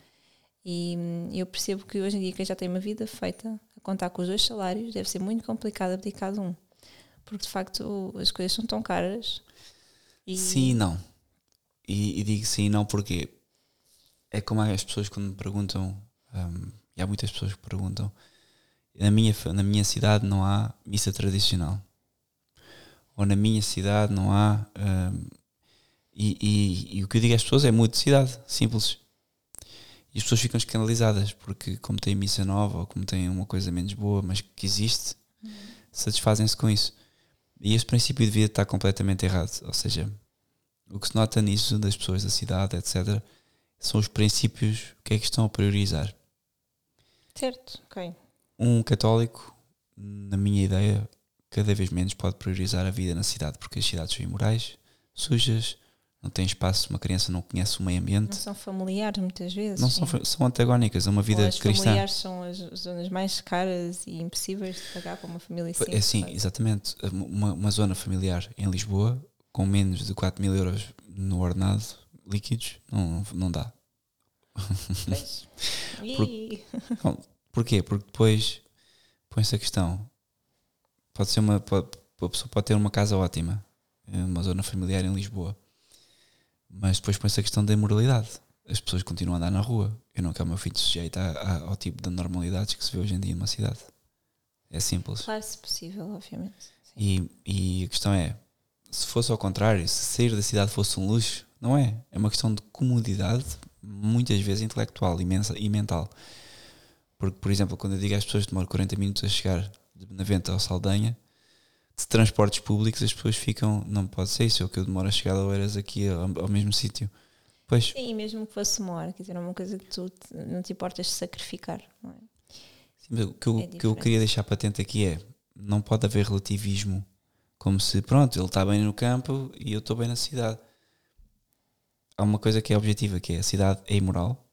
E hum, eu percebo que hoje em dia quem já tem uma vida feita, a contar com os dois salários, deve ser muito complicado abdicar de um. Porque de facto as coisas são tão caras e... Sim e não. E, e, digo sim e não porque é como as pessoas quando me perguntam, um, e há muitas pessoas que perguntam, na minha, na minha cidade não há missa tradicional. Ou na minha cidade não há. Um, e, e, e, o que eu digo às pessoas é de cidade, simples. E as pessoas ficam escandalizadas porque, como tem missa nova ou como tem uma coisa menos boa, mas que existe, uhum. satisfazem-se com isso. E esse princípio devia estar completamente errado. Ou seja, o que se nota nisso das pessoas da cidade, etc., são os princípios que é que estão a priorizar. Certo, ok. Um católico, na minha ideia, cada vez menos pode priorizar a vida na cidade, porque as cidades são imorais, sujas, não tem espaço, uma criança não conhece o meio ambiente. Não são familiares muitas vezes. Não são, são antagónicas a uma vida Ou as cristã. Familiares são as zonas mais caras e impossíveis de pagar para uma família simples. É sim, exatamente. Uma, uma zona familiar em Lisboa, com menos de 4 mil euros no ordenado líquidos, não, não dá. Por, porquê? Porque depois põe-se a questão. Pode ser uma. Pode, a pessoa pode ter uma casa ótima, uma zona familiar em Lisboa mas depois põe-se a questão da imoralidade. As pessoas continuam a andar na rua. Eu não quero o meu filho sujeito a, a, ao tipo de normalidades que se vê hoje em dia numa cidade. É simples. Claro, se possível, obviamente. E, e a questão é: se fosse ao contrário, se sair da cidade fosse um luxo, não é. É uma questão de comodidade, muitas vezes intelectual imensa, e mental. Porque, por exemplo, quando eu digo às pessoas que demoram 40 minutos a chegar de Benavente ao Saldanha, de transportes públicos as pessoas ficam, não pode ser isso, é o que eu demoro a chegar a Oeiras aqui ao, ao mesmo sítio. Pois. Sim, mesmo que fosse uma hora, quer dizer, é uma coisa que tu não te importas de sacrificar, não é? Sim, o que eu, é que eu queria deixar patente aqui é não pode haver relativismo Como se, pronto, ele está bem no campo e eu estou bem na cidade. Há uma coisa que é objetiva, que é a cidade é imoral.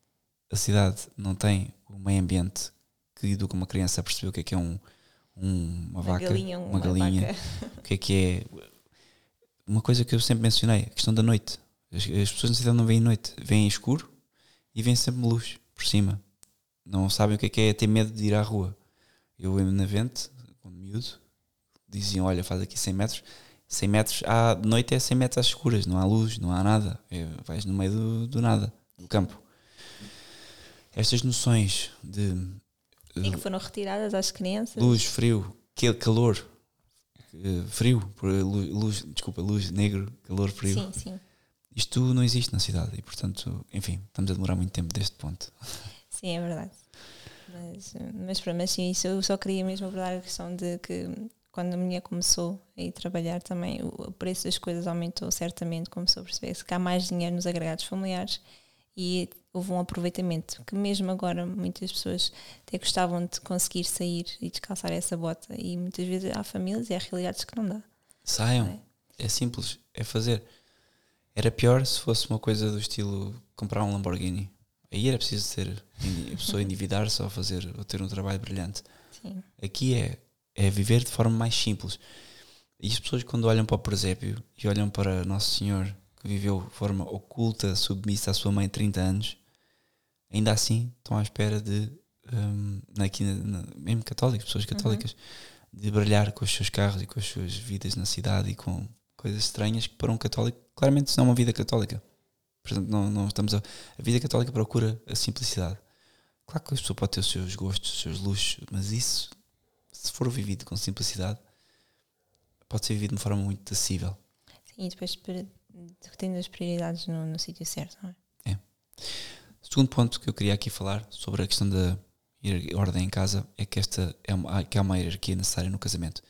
A cidade não tem o meio ambiente que educa uma criança a perceber o que é que é um, um- uma, Uma vaca, galinha, uma uma galinha, vaca. o que é que é uma coisa que eu sempre mencionei, a questão da noite. As, as pessoas na cidade não veem noite, veem escuro e veem sempre luz por cima. Não sabem o que é que é ter medo de ir à rua. Eu em Navente, quando miúdo, diziam, olha, faz aqui 100 metros. 100 metros, à de noite é 100 metros às escuras, não há luz, não há nada. É, vais no meio do, do nada, do campo. Estas noções de E que foram retiradas às crianças. luz, frio, calor, eh, frio, por luz, desculpa, luz, negro, calor, frio. Sim, sim. Isto não existe na cidade e, portanto, enfim, estamos a demorar muito tempo deste ponto. Sim, é verdade. Mas, mas, mas sim, isso eu só queria mesmo abordar a questão de que quando a mulher começou a ir trabalhar também o o preço das coisas aumentou certamente, começou a perceber-se que há mais dinheiro nos agregados familiares e houve um aproveitamento que mesmo agora muitas pessoas até gostavam de conseguir sair e descalçar essa bota e muitas vezes há famílias e há realidades que não dá. Saiam, é simples, é fazer. Era pior se fosse uma coisa do estilo comprar um Lamborghini. Aí era preciso ser a pessoa endividar-se ou fazer ou ter um trabalho brilhante. Sim, Aqui é, é viver de forma mais simples. E as pessoas quando olham para o presépio e olham para Nosso Senhor, que viveu de forma oculta, submissa à sua mãe 30 anos, ainda assim estão à espera de, hum, aqui, na- na- mesmo católicos, pessoas católicas, de brilhar com os seus carros e com as suas vidas na cidade e com coisas estranhas que para um católico, claramente isso não é uma vida católica. Portanto, não, não estamos a, a vida católica procura a simplicidade. Claro que a pessoa pode ter os seus gostos, os seus luxos, mas isso, se for vivido com simplicidade, pode ser vivido de uma forma muito acessível. sim e depois tendo as prioridades no, no sítio certo, não é? Segundo ponto que eu queria aqui falar sobre a questão da ordem em casa é que, esta é uma, que há uma hierarquia necessária no casamento.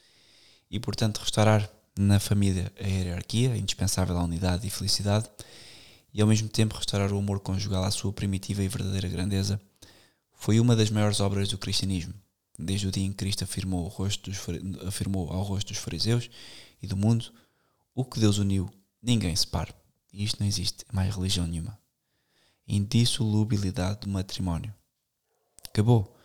E, portanto, restaurar na família a hierarquia, indispensável à unidade e felicidade, e ao mesmo tempo restaurar o amor conjugal à sua primitiva e verdadeira grandeza, foi uma das maiores obras do cristianismo. Desde o dia em que Cristo afirmou, rosto dos, afirmou ao rosto dos fariseus e do mundo: o que Deus uniu, ninguém separe. E isto não existe em mais religião nenhuma indissolubilidade do matrimónio. Acabou.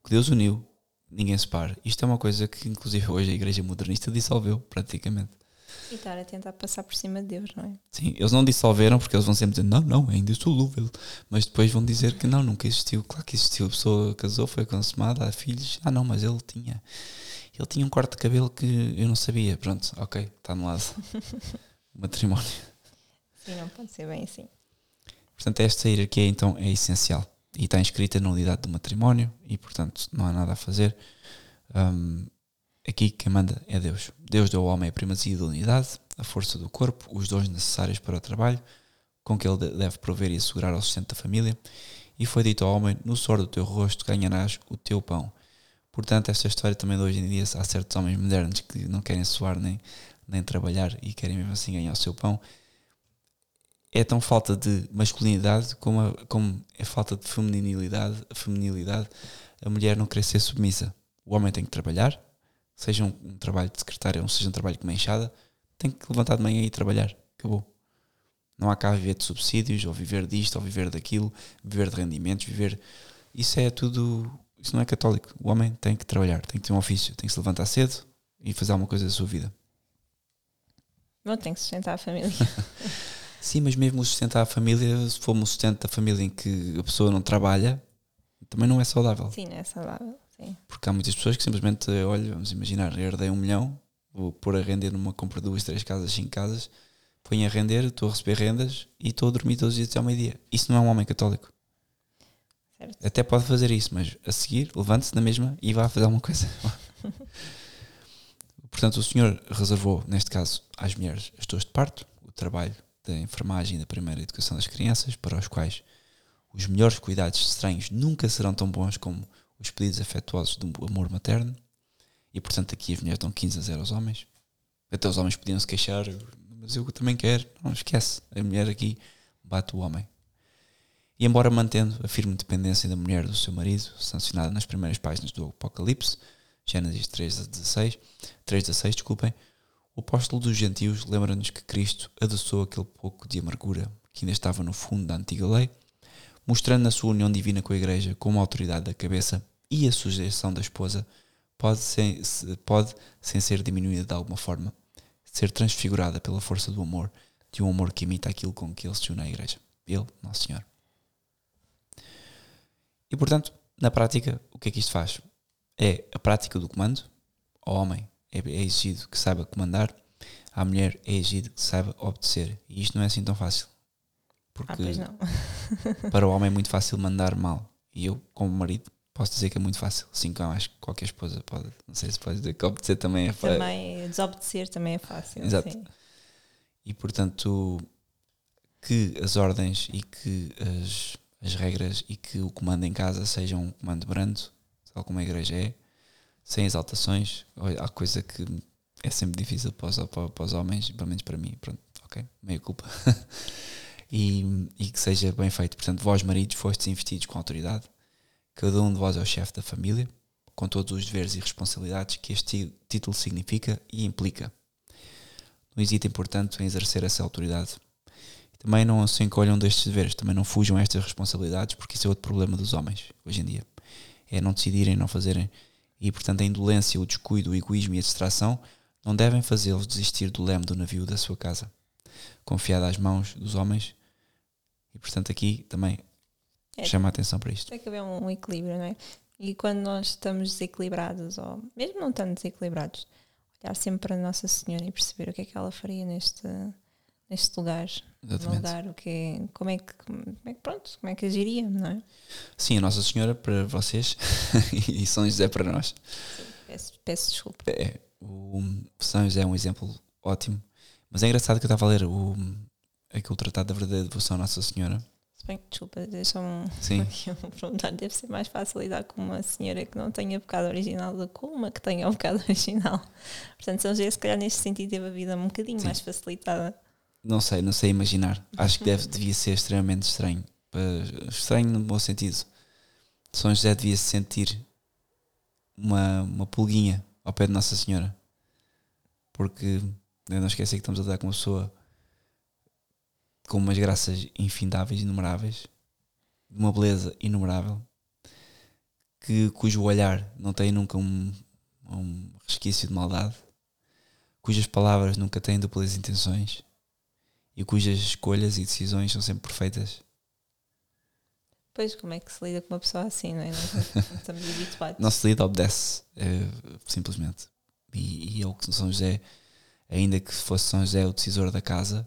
O que Deus uniu, ninguém separa. Isto é uma coisa que, inclusive, hoje a Igreja Modernista dissolveu, praticamente. E estar a tentar passar por cima de Deus, não é? Sim, eles não dissolveram porque eles vão sempre dizer não, não, é indissolúvel. Mas depois vão dizer que não, nunca existiu. Claro que existiu. A pessoa casou, foi consumada, há filhos. Ah, não, mas ele tinha. Ele tinha um corte de cabelo que eu não sabia. Pronto, ok, está no lado. Matrimónio. Sim, não pode ser bem assim. Portanto, esta hierarquia então é essencial e está inscrita na unidade do matrimónio e, portanto, não há nada a fazer. Hum, aqui quem manda é Deus. Deus deu ao homem a primazia da unidade, a força do corpo, os dons necessários para o trabalho, com que ele de- deve prover e assegurar ao sustento da família. E foi dito ao homem: No suor do teu rosto ganharás o teu pão. Portanto, esta história também de hoje em dia, há certos homens modernos que não querem suar nem, nem trabalhar e querem mesmo assim ganhar o seu pão é tão falta de masculinidade como, a, como é falta de feminilidade, a feminilidade, a mulher não querer ser submissa. O homem tem que trabalhar, seja um, um trabalho de secretária ou seja um trabalho com uma enxada, tem que levantar de manhã e ir trabalhar. Acabou. Não há cá viver de subsídios, ou viver disto, ou viver daquilo, viver de rendimentos, viver. Isso é tudo. Isso não é católico. O homem tem que trabalhar, tem que ter um ofício, tem que se levantar cedo e fazer alguma coisa da sua vida. Não tem que sustentar a família. Sim, mas mesmo o sustentar a família, se for um sustento da família em que a pessoa não trabalha, também não é saudável. Sim, não é saudável. Sim. Porque há muitas pessoas que simplesmente, olha, vamos imaginar, herdei um milhão, vou pôr a render numa compra de duas, três casas, cinco casas, ponho a render, estou a receber rendas e estou a dormir todos os dias até ao meio-dia. Isso não é um homem católico. Certo. Até pode fazer isso, mas a seguir, levante-se na mesma e vá fazer alguma coisa. Portanto, o Senhor reservou, neste caso, às mulheres as dores de parto, o trabalho da enfermagem e da primeira educação das crianças, para os quais os melhores cuidados estranhos nunca serão tão bons como os pedidos afetuosos do amor materno. E, portanto, aqui as mulheres dão 15 a 0 aos homens. Até os homens podiam se queixar, mas eu também quero. Não esquece, a mulher aqui bate o homem. E embora mantendo a firme dependência da mulher do seu marido, sancionada nas primeiras páginas do Apocalipse, Gênesis 3 a 16, 3 a 6, desculpem, O apóstolo dos gentios lembra-nos que Cristo adoçou aquele pouco de amargura que ainda estava no fundo da antiga lei, mostrando a sua união divina com a Igreja como a autoridade da cabeça e a sujeição da esposa, pode, sem, pode, sem ser diminuída de alguma forma, ser transfigurada pela força do amor, de um amor que imita aquilo com que ele se une à Igreja. Ele, Nosso Senhor. E portanto, na prática, o que é que isto faz? É a prática do comando. Ao homem é, é exigido que saiba comandar, à mulher é exigido que saiba obedecer. E isto não é assim tão fácil. Porque ah, para o homem é muito fácil mandar mal. E eu, como marido, posso dizer que é muito fácil. Assim como acho que qualquer esposa pode. Não sei se pode dizer que obedecer também é fácil. Também, desobedecer também é fácil. Exato. Sim. E portanto, que as ordens e que as, as regras e que o comando em casa sejam um comando brando, tal como a igreja é, sem exaltações. Há coisa que é sempre difícil para os, para, os homens, pelo menos para mim. Pronto, ok, meia culpa. e, e que seja bem feito. Portanto, vós, maridos, fostes investidos com autoridade. Cada um de vós é o chefe da família, com todos os deveres e responsabilidades que este título significa e implica. Não hesitem, portanto, em exercer essa autoridade. Também não se encolham destes deveres, também não fujam a estas responsabilidades, porque isso é outro problema dos homens hoje em dia. É não decidirem, não fazerem. E, portanto, a indolência, o descuido, o egoísmo e a distração não devem fazê-los desistir do leme do navio da sua casa. Confiado às mãos dos homens, e portanto aqui também é, chama a atenção para isto. Tem que haver um equilíbrio, não é? E quando nós estamos desequilibrados, ou mesmo não estando desequilibrados, olhar sempre para Nossa Senhora e perceber o que é que ela faria neste, neste lugar. Exatamente. lugar, o que é, como, é que, como é que, pronto, como é que agiria, não é? Sim, a Nossa Senhora para vocês e São José para nós. Sim, peço, peço desculpa. É, o São José é um exemplo ótimo, mas é engraçado que eu estava a ler o, aquele tratado da verdadeira devoção à Nossa Senhora. Se bem que, desculpa, deixa-me perguntar, deve ser mais fácil lidar com uma senhora que não tenha pecado original do que uma que tenha o pecado original. Portanto, São José, se calhar, neste sentido, teve a vida um bocadinho Sim. mais facilitada. Não sei, não sei imaginar. Acho que deve, devia ser extremamente estranho. Estranho no bom sentido. São José devia se sentir uma, uma pulguinha ao pé de Nossa Senhora. Porque não esqueci que estamos a dar com uma pessoa com umas graças infindáveis, inumeráveis, de uma beleza inumerável, que, cujo olhar não tem nunca um, um resquício de maldade, cujas palavras nunca têm duplas intenções e cujas escolhas e decisões são sempre perfeitas. Pois, como é que se lida com uma pessoa assim, não é? Não estamos habituados. Não se lida, obedece, é, simplesmente. E, e eu, São José, ainda que fosse São José o decisor da casa,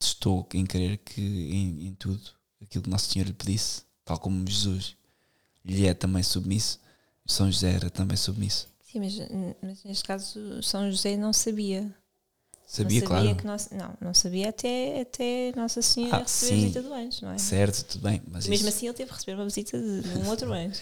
estou em querer que em, em, tudo aquilo que Nosso Senhor lhe pedisse, tal como Jesus lhe é também submisso, São José era também submisso. Sim, mas, mas neste caso São José não sabia. Sabia, não sabia claro. Que nossa, não, não sabia até, até Nossa Senhora ah, receber sim, a visita do anjo, não é? Certo, tudo bem. Mas mesmo isso... assim ele teve que receber uma visita de, um outro anjo.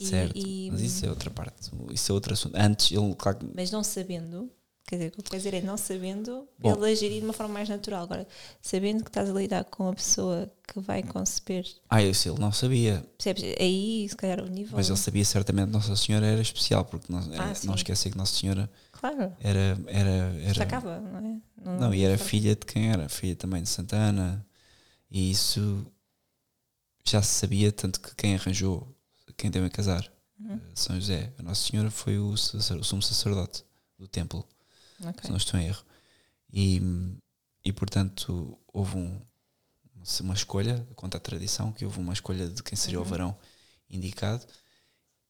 certo, e, mas isso é outra parte. Isso é outro assunto. Antes ele, claro. Mas não sabendo, Quer dizer, o que eu quero dizer é não sabendo, Bom, ele agir de uma forma mais natural. Agora, sabendo que estás a lidar com uma pessoa que vai conceber. Ah, isso ele não sabia. Percebes? Aí, se calhar, o nível. Mas ele sabia certamente que Nossa Senhora era especial, porque não, ah, não esquecer que Nossa Senhora claro. era. era, era Destacava, não é? Não, não e era filha de quem era? Filha também de Santana. E isso já se sabia, tanto que quem arranjou, quem deu a casar, uhum. São José, a Nossa Senhora foi o, o sumo sacerdote do templo okay. se não estou em erro. E, e portanto, houve um, uma escolha, conta a tradição, que houve uma escolha de quem seria uhum. o varão indicado.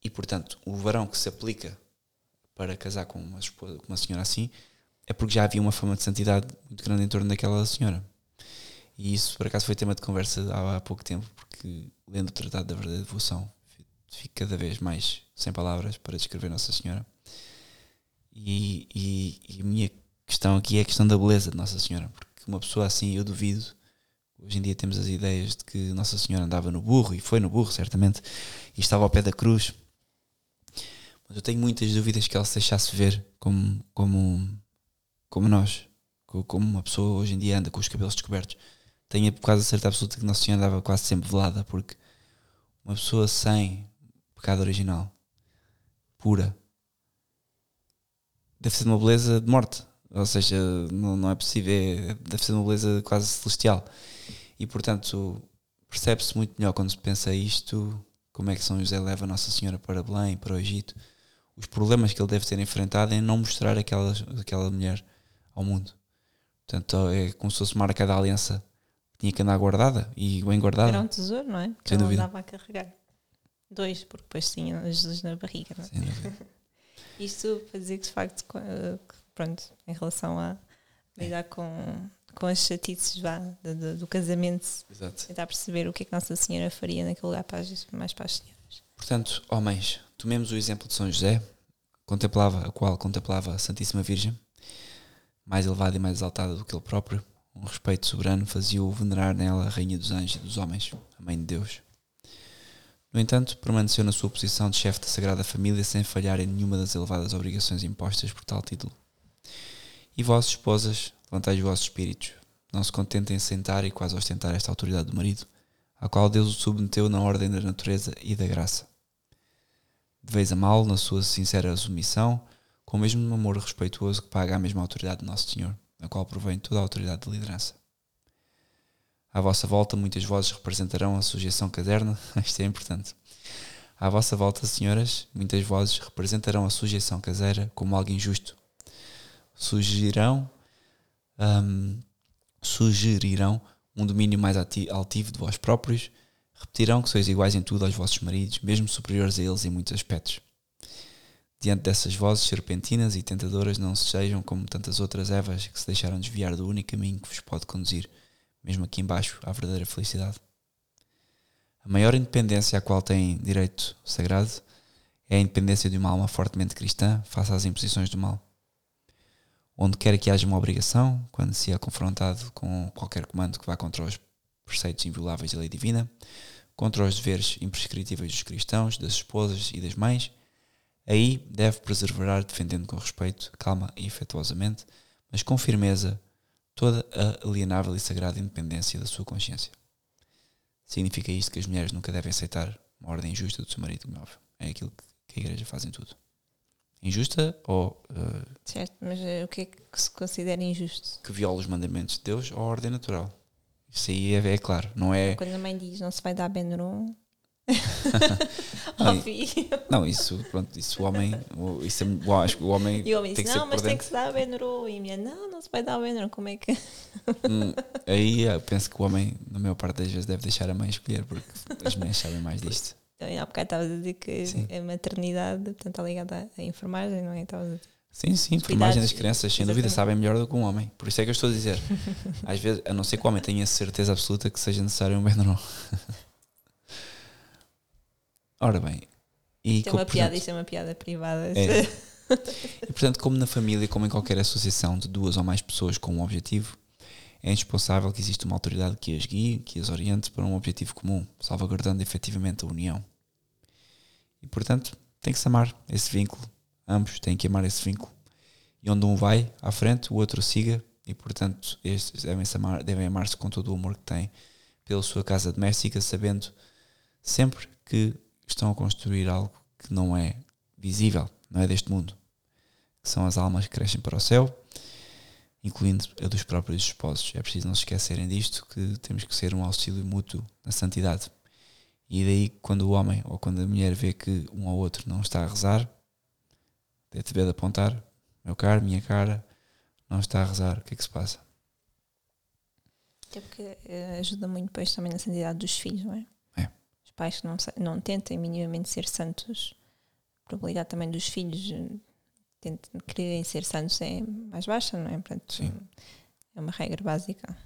E portanto, o varão que se aplica para casar com uma, esposa, com uma senhora assim é porque já havia uma fama de santidade muito grande em torno daquela senhora. E isso, por acaso, foi tema de conversa há, há pouco tempo, porque lendo o Tratado da Verdadeira Devoção, fico cada vez mais sem palavras para descrever Nossa Senhora. E, e, e, a minha questão aqui é a questão da beleza de Nossa Senhora, porque uma pessoa assim, eu duvido. Hoje em dia temos as ideias de que Nossa Senhora andava no burro, e foi no burro, certamente, e estava ao pé da cruz. Mas eu tenho muitas dúvidas que ela se deixasse ver como, como, como nós, como uma pessoa hoje em dia anda com os cabelos descobertos. Tenho quase a certeza absoluta que Nossa Senhora andava quase sempre velada, porque uma pessoa sem pecado original, pura, deve ser uma beleza de morte. Ou seja, não, não é possível, é, deve ser uma beleza quase celestial. E portanto, percebe-se muito melhor quando se pensa isto, como é que São José leva Nossa Senhora para Belém, para o Egito, os problemas que ele deve ter enfrentado em não mostrar aquela, aquela mulher ao mundo. Portanto, é como se fosse marca da aliança tinha que andar guardada e bem guardada. Era um tesouro, não é? Que ele andava a carregar. Dois, porque depois tinha Jesus na barriga, não é? Sem dúvida. Isto para dizer que de facto, que, pronto, em relação a lidar com, com as chatices vá, do, do- do casamento, Exato. tentar perceber o que é que Nossa Senhora faria naquele lugar para as, mais para as senhoras. Portanto, homens, tomemos o exemplo de São José, contemplava, a qual contemplava a Santíssima Virgem, mais elevada e mais exaltada do que ele próprio, um respeito soberano fazia-o venerar nela a Rainha dos Anjos e dos Homens, a Mãe de Deus. No entanto, permaneceu na sua posição de chefe da Sagrada Família sem falhar em nenhuma das elevadas obrigações impostas por tal título. E vós, esposas, levantai os vossos espíritos, não se contentem em sentar e quase ostentar esta autoridade do marido, à qual Deus o submeteu na ordem da natureza e da graça. Deveis amá-lo na sua sincera submissão, com o mesmo amor respeituoso que paga a mesma autoridade de Nosso Senhor, na qual provém toda a autoridade de liderança. À vossa volta, muitas vozes representarão a sujeição caderna. Isto é importante. À vossa volta, senhoras, muitas vozes representarão a sujeição caseira como algo injusto. Sugerirão, hum, sugerirão um domínio mais altivo de vós próprios, repetirão que sois iguais em tudo aos vossos maridos, mesmo superiores a eles em muitos aspectos. Diante dessas vozes serpentinas e tentadoras, não sejam como tantas outras Evas que se deixaram desviar do único caminho que vos pode conduzir, mesmo aqui embaixo, à verdadeira felicidade. A maior independência à qual têm direito sagrado é a independência de uma alma fortemente cristã face às imposições do mal. Onde quer que haja uma obrigação, quando se é confrontado com qualquer comando que vá contra os preceitos invioláveis da lei divina, contra os deveres imprescritíveis dos cristãos, das esposas e das mães, aí deve preservar, defendendo com respeito, calma e afetuosamente, mas com firmeza, toda a alienável e sagrada independência da sua consciência. Significa isto que as mulheres nunca devem aceitar uma ordem injusta do seu marido, como é óbvio. É aquilo que a igreja faz em tudo. Injusta ou eh, Certo, mas eh, o que é que se considera injusto? que viola os mandamentos de Deus ou a ordem natural. Isso aí é, é claro, não é. Quando a mãe diz não se vai dar Benron. Não, Óbvio. Não, isso, pronto, isso o homem, isso é, acho que o homem E o homem diz, não, mas tem que se dar Benron. E a mulher, não, não se vai dar Benron. Como é que. Hum, aí eu penso que o homem, na maior parte das vezes, deve deixar a mãe escolher, porque as mulheres sabem mais disto. Então, há bocado estavas a dizer que Sim. a maternidade, portanto, está ligada à enfermagem, não é? Estavas a dizer. Sim, sim, enfermagem das crianças, sem dúvida, sabem melhor do que um homem. Por isso é que eu estou a dizer. Às vezes, a não ser que o homem tenha certeza absoluta que seja necessário um Benuron. Ora bem, e Isto é uma piada, isto é uma piada privada. É. E, portanto, como na família, como em qualquer associação de duas ou mais pessoas com um objetivo, é indispensável que exista uma autoridade que as guie, que as oriente para um objetivo comum, salvaguardando efetivamente a união. E, portanto, tem que se amar esse vínculo. Ambos têm que amar esse vínculo. E onde um vai à frente, o outro siga. E, portanto, estes devem, amar, devem amar-se com todo o amor que têm pela sua casa doméstica, sabendo sempre que estão a construir algo que não é visível, não é deste mundo, que são as almas que crescem para o céu, incluindo a dos próprios esposos. É preciso não se esquecerem disto, que temos que ser um auxílio mútuo na santidade. E daí, quando o homem ou quando a mulher vê que um ou outro não está a rezar, deve ver de apontar, meu caro, minha cara, não está a rezar, o que é que se passa? Até porque eh, ajuda muito depois também na santidade dos filhos, não é? É. Os pais que não, não tentem minimamente ser santos, a probabilidade também dos filhos eh, tentem, quererem ser santos é mais baixa, não é? Portanto, Sim. é uma regra básica.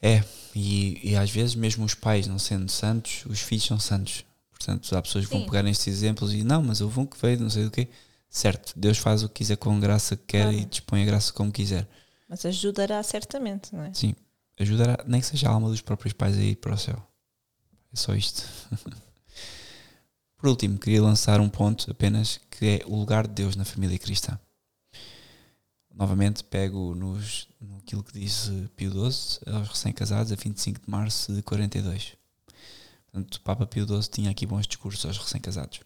É, e, e às vezes, mesmo os pais não sendo santos, os filhos são santos. Portanto, há pessoas que vão Sim. pegar nestes exemplos e não, mas houve um que veio, não sei do quê. Certo, Deus faz o que quiser com a graça que quer e dispõe a graça como quiser. Mas ajudará certamente, não é? Sim, ajudará, nem que seja a alma dos próprios pais a ir para o céu. É só isto. Por último, queria lançar um ponto apenas que é o lugar de Deus na família cristã. Novamente pego nos, naquilo que disse Pio XII aos recém-casados a 25 de março de 42. Portanto, o Papa Pio XII tinha aqui bons discursos aos recém-casados.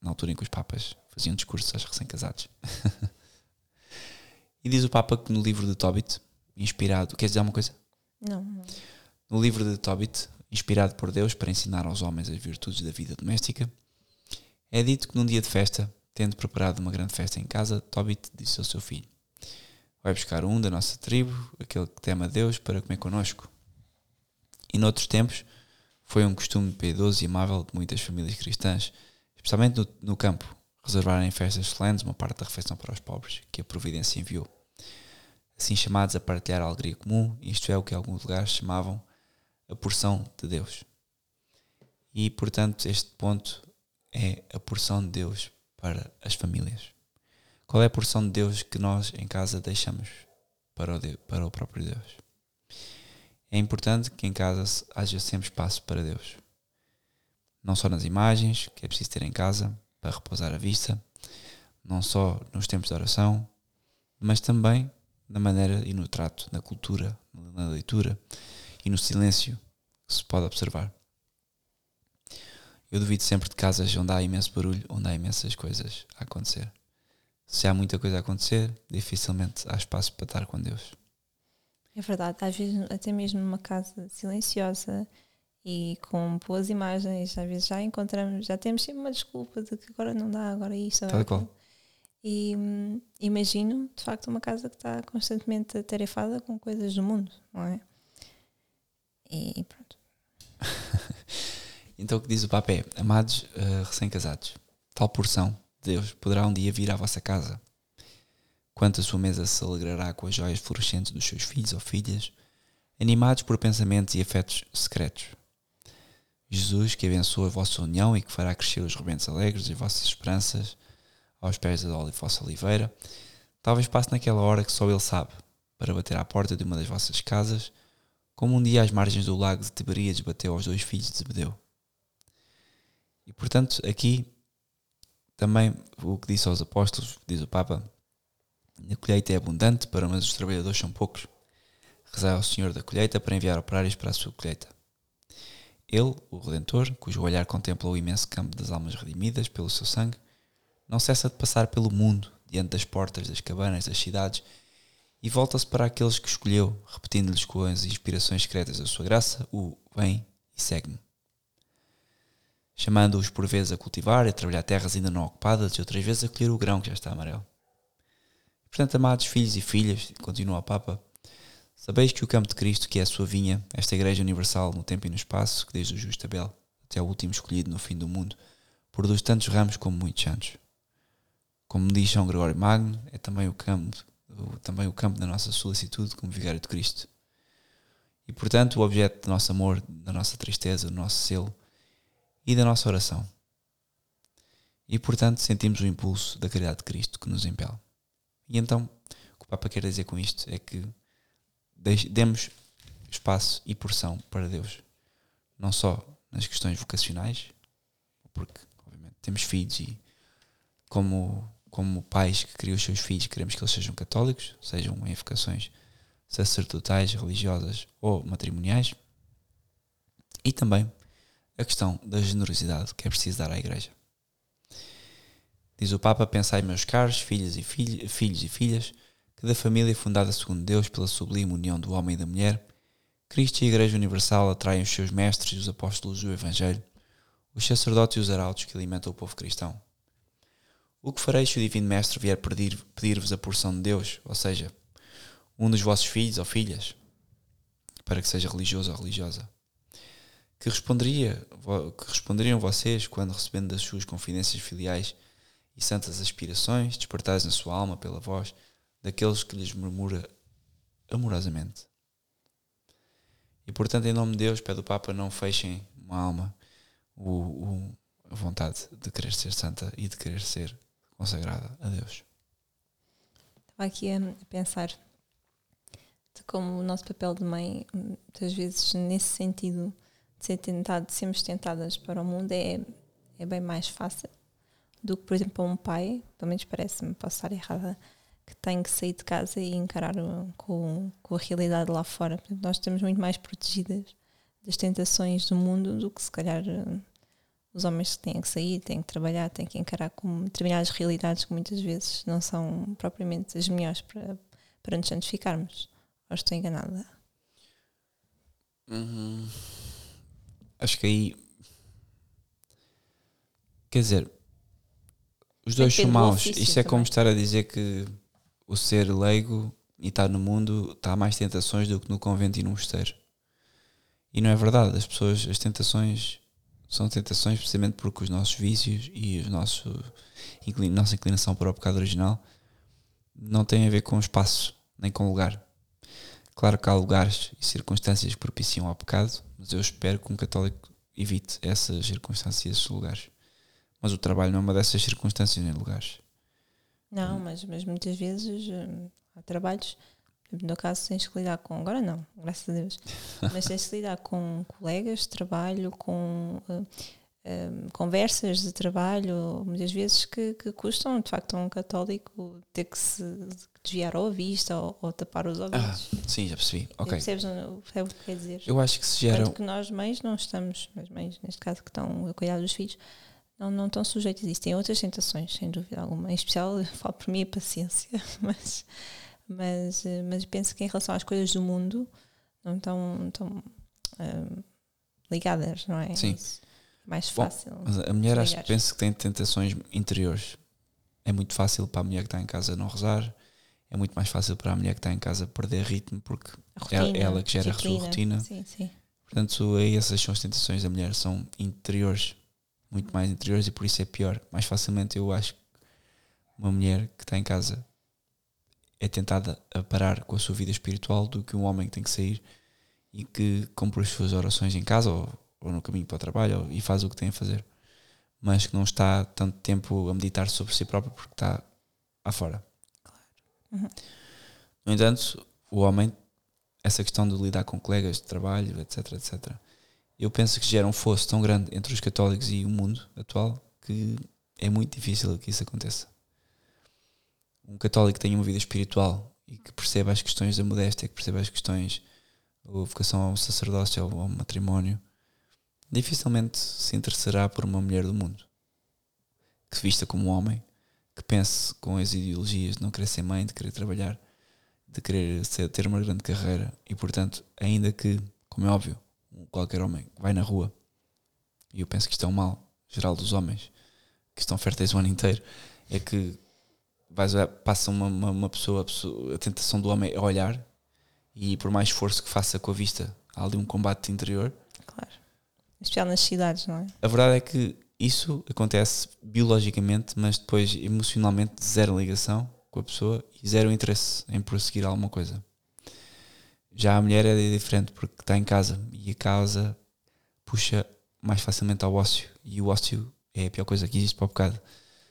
Na altura em que os papas faziam discursos aos recém-casados. E diz o Papa que no livro de Tobit, inspirado. Queres dizer alguma coisa? Não, não. No livro de Tobit, inspirado por Deus para ensinar aos homens as virtudes da vida doméstica, é dito que num dia de festa, tendo preparado uma grande festa em casa, Tobit disse ao seu filho: Vai buscar um da nossa tribo, aquele que teme a Deus, para comer connosco. E noutros tempos, foi um costume piedoso e amável de muitas famílias cristãs, especialmente no, no campo, reservarem em festas solenes uma parte da refeição para os pobres, que a Providência enviou. Assim chamados a partilhar a alegria comum, isto é o que alguns lugares chamavam a porção de Deus. E, portanto, este ponto é a porção de Deus para as famílias. Qual é a porção de Deus que nós em casa deixamos para o, para o próprio Deus? É importante que em casa haja sempre espaço para Deus. Não só nas imagens, que é preciso ter em casa para repousar a vista, não só nos tempos de oração, mas também na maneira e no trato, na cultura, na leitura e no silêncio que se pode observar. Eu duvido sempre de casas onde há imenso barulho, onde há imensas coisas a acontecer. Se há muita coisa a acontecer, dificilmente há espaço para estar com Deus. É verdade, às vezes até mesmo numa casa silenciosa e com boas imagens, às vezes já encontramos, já temos sempre uma desculpa de que agora não dá, agora isto, agora Tal qual. E hum, imagino, de facto, uma casa que está constantemente atarefada com coisas do mundo, não é? E pronto. Então o que diz o Papa é: Amados uh, recém-casados, tal porção de Deus poderá um dia vir à vossa casa. Quanto a sua mesa se alegrará com as joias florescentes dos seus filhos ou filhas, animados por pensamentos e afetos secretos. Jesus, que abençoa a vossa união e que fará crescer os rebentos alegres e as vossas esperanças aos pés da vossa oliveira, talvez passe naquela hora que só Ele sabe, para bater à porta de uma das vossas casas, como um dia às margens do lago de Tiberíades bateu aos dois filhos de Zebedeu. E portanto, aqui também o que disse aos apóstolos, diz o Papa, a colheita é abundante, para mas os trabalhadores são poucos. Rezai ao Senhor da colheita para enviar operários para a sua colheita. Ele, o Redentor, cujo olhar contempla o imenso campo das almas redimidas pelo seu sangue, não cessa de passar pelo mundo, diante das portas das cabanas das cidades, e volta-se para aqueles que escolheu, repetindo-lhes com as inspirações secretas da sua graça, o vem e segue-me chamando-os por vezes a cultivar e a trabalhar terras ainda não ocupadas e outras vezes a colher o grão que já está amarelo. Portanto, amados filhos e filhas, continua o Papa, sabeis que o campo de Cristo, que é a sua vinha, esta Igreja Universal no tempo e no espaço, que desde o justo Abel até o último escolhido no fim do mundo, produz tantos ramos como muitos santos. Como diz São Gregório Magno, é também o campo, também o campo da nossa solicitude como vigário de Cristo. E portanto, o objeto do nosso amor, da nossa tristeza, do nosso selo, e da nossa oração. E portanto sentimos o impulso da caridade de Cristo que nos impele. E então, o que o Papa quer dizer com isto é que demos espaço e porção para Deus, não só nas questões vocacionais, porque obviamente temos filhos e como como pais que criam os seus filhos, queremos que eles sejam católicos, sejam em vocações sacerdotais, religiosas ou matrimoniais, e também a questão da generosidade que é preciso dar à Igreja. Diz o Papa: Pensai, meus caros, filhas e filhos, filhos e filhas, que da família fundada segundo Deus pela sublime união do homem e da mulher, Cristo e a Igreja Universal atraem os seus mestres e os apóstolos do Evangelho, os sacerdotes e os arautos que alimentam o povo cristão. O que fareis se o Divino Mestre vier pedir-vos a porção de Deus, ou seja, um dos vossos filhos ou filhas, para que seja religioso ou religiosa? que, responderia, que responderiam vocês quando recebendo das suas confidências filiais e santas aspirações, despertais na sua alma pela voz daqueles que lhes murmura amorosamente. E portanto, em nome de Deus, pede o Papa, não fechem uma alma o, o, a vontade de querer ser santa e de querer ser consagrada a Deus. Estava aqui a pensar de como o nosso papel de mãe, muitas vezes, nesse sentido, de ser tentado, sermos tentadas para o mundo é, é bem mais fácil do que, por exemplo, um pai, pelo menos parece-me, posso estar errada, que tem que sair de casa e encarar com, com a realidade lá fora. Portanto, nós estamos muito mais protegidas das tentações do mundo do que se calhar os homens que têm que sair, têm que trabalhar, têm que encarar com determinadas realidades que muitas vezes não são propriamente as melhores para, para nos santificarmos. Ou estou enganada? Uhum. Acho que aí. Quer dizer, os dois são Depende maus. ofício Isso é como também. estar a dizer que o ser leigo e estar no mundo está a mais tentações do que no convento e no mosteiro. E não é verdade. As pessoas, as tentações são tentações precisamente porque os nossos vícios e a nosso, nossa inclinação para o pecado original não têm a ver com espaço nem com lugar. Claro que há lugares e circunstâncias que propiciam ao pecado, mas eu espero que um católico evite essas circunstâncias e esses lugares. Mas o trabalho não é uma dessas circunstâncias nem lugares. Não, mas, mas muitas vezes hum, há trabalhos, no caso tens que lidar com, agora não, graças a Deus, mas tens que lidar com colegas de trabalho, com hum, hum, conversas de trabalho, muitas vezes que, que custam de facto a um católico ter que se desviar a vista ou, ou tapar os Ah, ouvidos. sim, já percebi. Ok. Percebes, o- percebes o que quer dizer? Eu acho que se gera. Tanto que nós mães não estamos, as mães neste caso que estão a cuidar dos filhos, não, não estão sujeitas a isso. Têm outras tentações, sem dúvida alguma. Em especial, falo por mim a paciência, mas, mas, eh, mas penso que em relação às coisas do mundo não estão, estão ah, ligadas, não é? Sim. Isso. Mais Bom, fácil. Mas a mulher acho, penso que tem tentações interiores. É muito fácil para a mulher que está em casa não rezar. É muito mais fácil para a mulher que está em casa perder ritmo porque é rotina, ela que gera a sua rotina. Sim, sim. Portanto, aí essas são as tentações da mulher, são interiores, muito mais interiores e por isso é pior. Mais facilmente eu acho que uma mulher que está em casa é tentada a parar com a sua vida espiritual do que um homem que tem que sair e que cumpre as suas orações em casa ou, ou no caminho para o trabalho ou- e faz o que tem a fazer, mas que não está tanto tempo a meditar sobre si próprio porque está afora. Uhum. No entanto, o homem, essa questão de lidar com colegas de trabalho, etc, etc, eu penso que gera um fosso tão grande entre os católicos e o mundo atual que é muito difícil que isso aconteça. Um católico que tenha uma vida espiritual e que perceba as questões da modéstia, que perceba as questões da vocação ao sacerdócio, ao, matrimónio, dificilmente se interessará por uma mulher do mundo que se vista como um homem, que pense com as ideologias de não querer ser mãe, de querer trabalhar, de querer ter uma grande carreira e, portanto, ainda que, como é óbvio, qualquer homem vai na rua e eu penso que isto é um mal geral dos homens que estão férteis o ano inteiro é que vais passa uma, uma, uma pessoa, a pessoa- a tentação do homem é olhar e por mais esforço que faça com a vista há ali um combate interior Claro. Especial nas cidades, não é? a verdade é que isso acontece biologicamente, mas depois emocionalmente zero ligação com a pessoa e zero interesse em prosseguir alguma coisa. Já a mulher é diferente porque está em casa e a casa puxa mais facilmente ao ócio e o ócio é a pior coisa que existe para o bocado.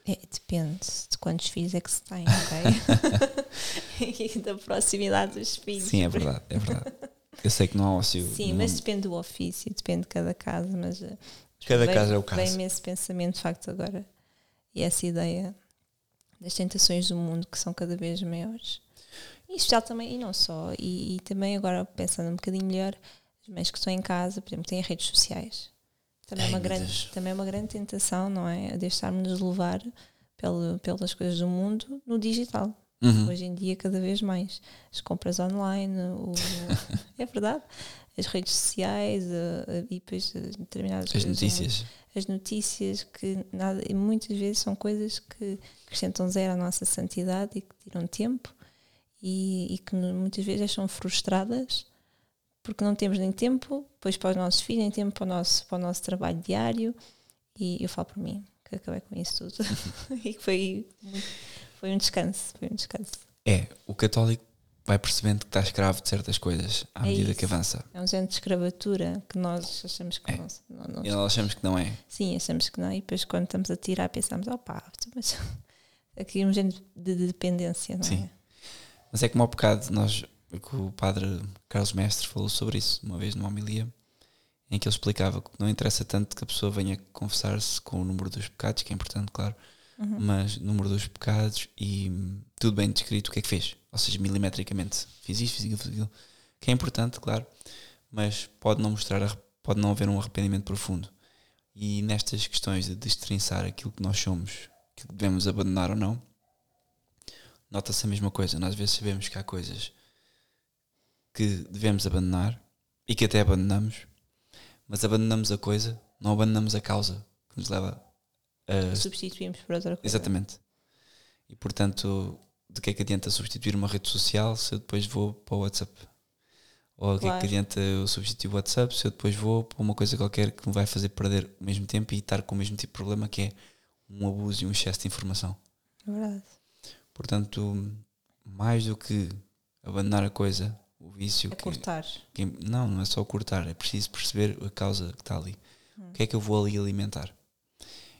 É, depende de quantos filhos é que se tem, ok? e da proximidade dos filhos. Sim, é verdade, é verdade. Eu sei que não há ócio. Sim, mas depende do ofício, depende de cada casa, mas eh, Cada vem- caso é o caso. Vem-me esse pensamento de facto agora e essa ideia das tentações do mundo que são cada vez maiores. E especial também, e não só, e, e também agora pensando um bocadinho melhor, as mães que estão em casa, por exemplo, têm redes sociais. Também, é uma grande, Deus. também é uma grande tentação, não é? Deixarmos-nos levar pelo, pelas coisas do mundo no digital. Uhum. Hoje em dia, cada vez mais. As compras online, o- é verdade. As redes sociais eh, eh, e depois eh, determinadas As mundo. notícias. As notícias que nada, muitas vezes são coisas que acrescentam zero à nossa santidade e que tiram tempo e, e que muitas vezes deixam frustradas porque não temos nem tempo depois para os nossos filhos, nem tempo para o nosso, para o nosso trabalho diário. E eu falo por mim, que acabei com isso tudo. e que foi, foi um descanso. Foi um descanso. É, o católico vai percebendo que está escravo de certas coisas à É medida isso. que avança. É um género de escravatura que nós achamos que É. não, não, não E nós achamos que não é. Sim, achamos que não. E depois, quando estamos a tirar, pensamos: opá, mas aqui um género de de dependência, não Sim. é? Mas é como ao bocado, nós, que o padre Carlos Mestre falou sobre isso uma vez numa homilia, em que ele explicava que não interessa tanto que a pessoa venha confessar-se com o número dos pecados, que é importante, claro, Uhum. mas número dos pecados e tudo bem descrito o que é que fez, ou seja, milimetricamente, fiz isto, fiz aquilo, fiz aquilo, que é importante, claro, mas pode não mostrar, pode não haver um arrependimento profundo. E nestas questões de destrinçar aquilo que nós somos, que devemos abandonar ou não, nota-se a mesma coisa. Nós às vezes sabemos que há coisas que devemos abandonar e que até abandonamos, mas abandonamos a coisa, não abandonamos a causa que nos leva a. Substituímos por outra coisa. Exatamente. E portanto, de que é que adianta substituir uma rede social se eu depois vou para o WhatsApp? Ou de que é que adianta eu substituir o WhatsApp se eu depois vou para uma coisa qualquer que me vai fazer perder o mesmo tempo e estar com o mesmo tipo de problema que é um abuso e um excesso de informação? É verdade. Portanto, mais do que abandonar a coisa, o vício. É que- cortar. que- não, não é só cortar, é preciso perceber a causa que está ali. Hum. O que é que eu vou ali alimentar?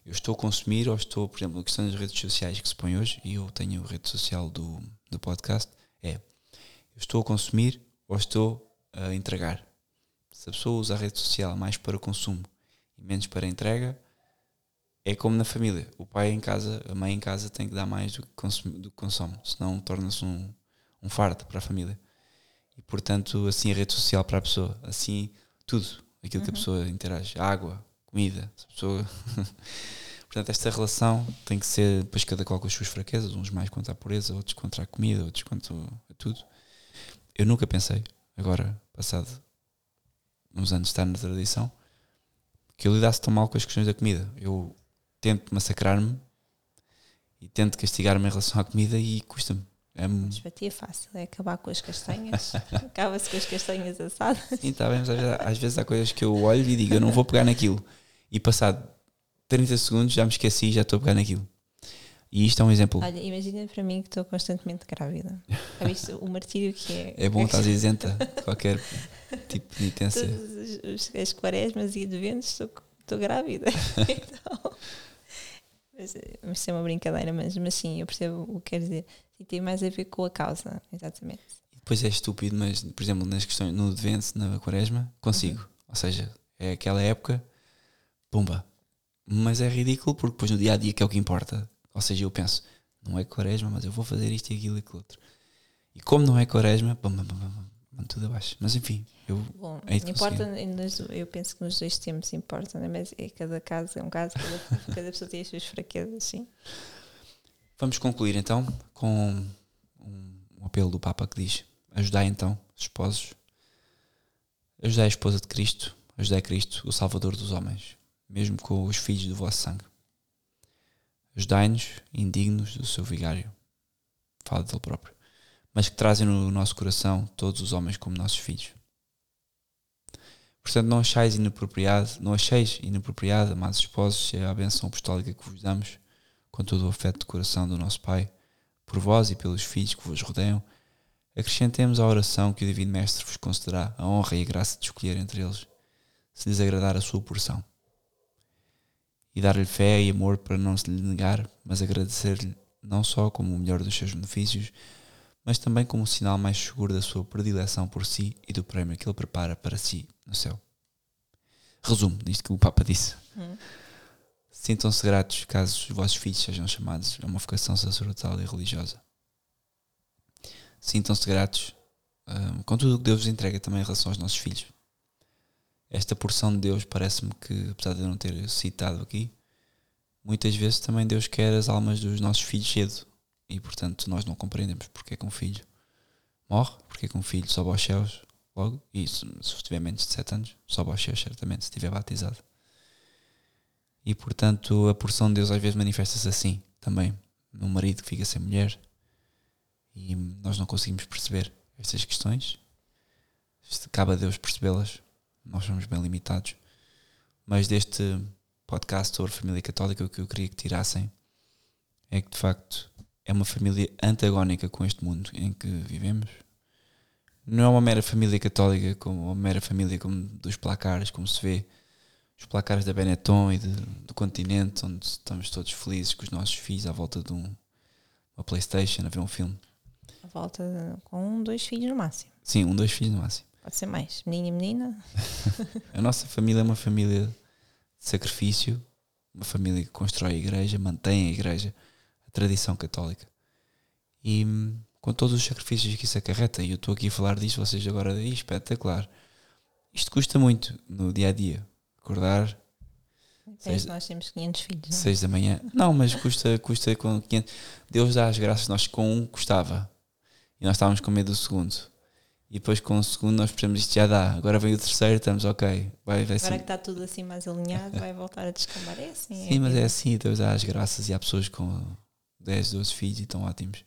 Eu estou a consumir ou estou, por exemplo, a questão das redes sociais que se põe hoje, e eu tenho a rede social do, do podcast, é eu estou a consumir ou estou a entregar? Se a pessoa usa a rede social mais para o consumo e menos para entrega, é como na família. O pai em casa, a mãe em casa tem que dar mais do que consome, do que consome senão torna-se um, um fardo para a família. E portanto, assim a rede social para a pessoa, assim tudo, aquilo que a pessoa interage, água, comida, a pessoa. portanto, esta relação tem que ser, depois cada qual com as suas fraquezas, uns mais contra a pureza, outros contra a comida, outros contra a tudo. Eu nunca pensei, agora, passado uns anos de estar na tradição, que eu lidasse tão mal com as questões da comida. Eu tento massacrar-me e tento castigar-me em relação à comida e custa-me. É, Mas para ti é fácil, é acabar com as castanhas. Acaba-se com as castanhas assadas. Sim, está bem, mas às vezes, às vezes há coisas que eu olho e digo, eu não vou pegar naquilo. E passado 30 segundos já me esqueci e já estou a pegar naquilo. E isto é um exemplo. Olha, imagina para mim que estou constantemente grávida. Já viste o martírio que é? É bom estar isenta de qualquer tipo de penitência. Todas as, as quaresmas e adventos estou, estou grávida. então, mas, é uma brincadeira, mas, mas sim, eu percebo o que quer dizer. E tem mais a ver com a causa, exatamente. E depois é estúpido, mas, por exemplo, nas questões, no Advento, na Quaresma, consigo. Ou seja, é aquela época, pumba. Mas é ridículo porque depois no dia a dia que é o que importa. Ou seja, eu penso, não é Quaresma, mas eu vou fazer isto e aquilo e aquilo outro. E como não é Quaresma, pum, pum, pum, pum, mando tudo abaixo. Mas enfim, eu Bom, de importa, nos- eu penso que nos dois tempos importa, né? mas é cada caso é um caso, cada, cada pessoa tem as suas fraquezas, sim. Vamos concluir então com um, um apelo do Papa que diz: Ajudai então, os esposos, ajudai a esposa de Cristo, ajudai Cristo, o Salvador dos homens, mesmo com os filhos do vosso sangue. Ajudai-nos, indignos do seu vigário, fala dele próprio, mas que trazem no nosso coração todos os homens como nossos filhos. Portanto, não achais inapropriado, não acheis inapropriado, amados esposos, é a benção apostólica que vos damos com todo o afeto de coração do nosso Pai, por vós e pelos filhos que vos rodeiam, acrescentemos à oração que o Divino Mestre vos concederá a honra e a graça de escolher entre eles, se lhes agradar a sua porção. E dar-lhe fé e amor para não se lhe negar, mas agradecer-lhe não só como o melhor dos seus benefícios, mas também como o sinal mais seguro da sua predileção por si e do prémio que ele prepara para si no céu. Resumo disto que o Papa disse. Hum. Sintam-se gratos caso os vossos filhos sejam chamados a uma vocação sacerdotal e religiosa. Sintam-se gratos hum, com tudo o que Deus vos entrega também em relação aos nossos filhos. Esta porção de Deus parece-me que, apesar de eu não ter citado aqui, muitas vezes também Deus quer as almas dos nossos filhos cedo. E portanto nós não compreendemos porque é que um filho morre, porque é que um filho sobe aos céus logo, e se, se tiver menos de 7 anos, sobe aos céus certamente, se estiver batizado. E portanto a porção de Deus às vezes manifesta-se assim também. Num marido que fica sem mulher e nós não conseguimos perceber estas questões. Isto Cabe a Deus percebê-las. Nós somos bem limitados. Mas deste podcast sobre família católica, o que eu queria que tirassem é que de facto é uma família antagónica com este mundo em que vivemos. Não é uma mera família católica, como uma mera família como dos placares, como se vê os placares da Benetton e de- do continente, onde estamos todos felizes com os nossos filhos à volta de um, uma Playstation a ver um filme. A volta de- com um, dois filhos no máximo. Sim, um, dois filhos no máximo. Pode ser mais. Menino e menina. A nossa família é uma família de sacrifício, uma família que constrói a igreja, mantém a igreja, tradição católica. E com todos os sacrifícios que isso acarreta, e eu estou aqui a falar disto, vocês agora, "Ih, espetacular. Isto custa muito no dia a dia. Acordar, que nós temos 500 filhos. Não? 6 da manhã. Não, mas custa, custa com 500. Deus dá as graças, nós com um custava. E nós estávamos com medo do segundo. E depois com o segundo nós percebemos isto já dá. Agora vem o terceiro, estamos ok. Vai, vai Agora que está tudo assim mais alinhado, vai voltar a descambar. É assim. Sim, é mas é assim, Deus dá as graças e há pessoas com 10, 12 filhos e estão ótimos.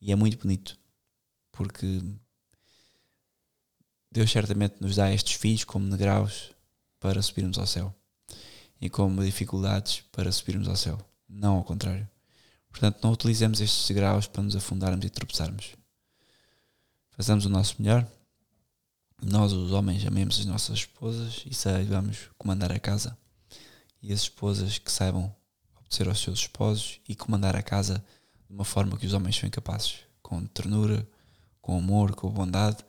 E é muito bonito. Porque Deus certamente nos dá estes filhos como degraus para subirmos ao céu. E como dificuldades para subirmos ao céu. Não ao contrário. Portanto, não utilizemos estes degraus para nos afundarmos e tropeçarmos. Façamos o nosso melhor. Nós, os homens, amemos as nossas esposas e saibamos comandar a casa. E as esposas que saibam obedecer aos seus esposos e comandar a casa de uma forma que os homens são incapazes. Com ternura, com amor, com bondade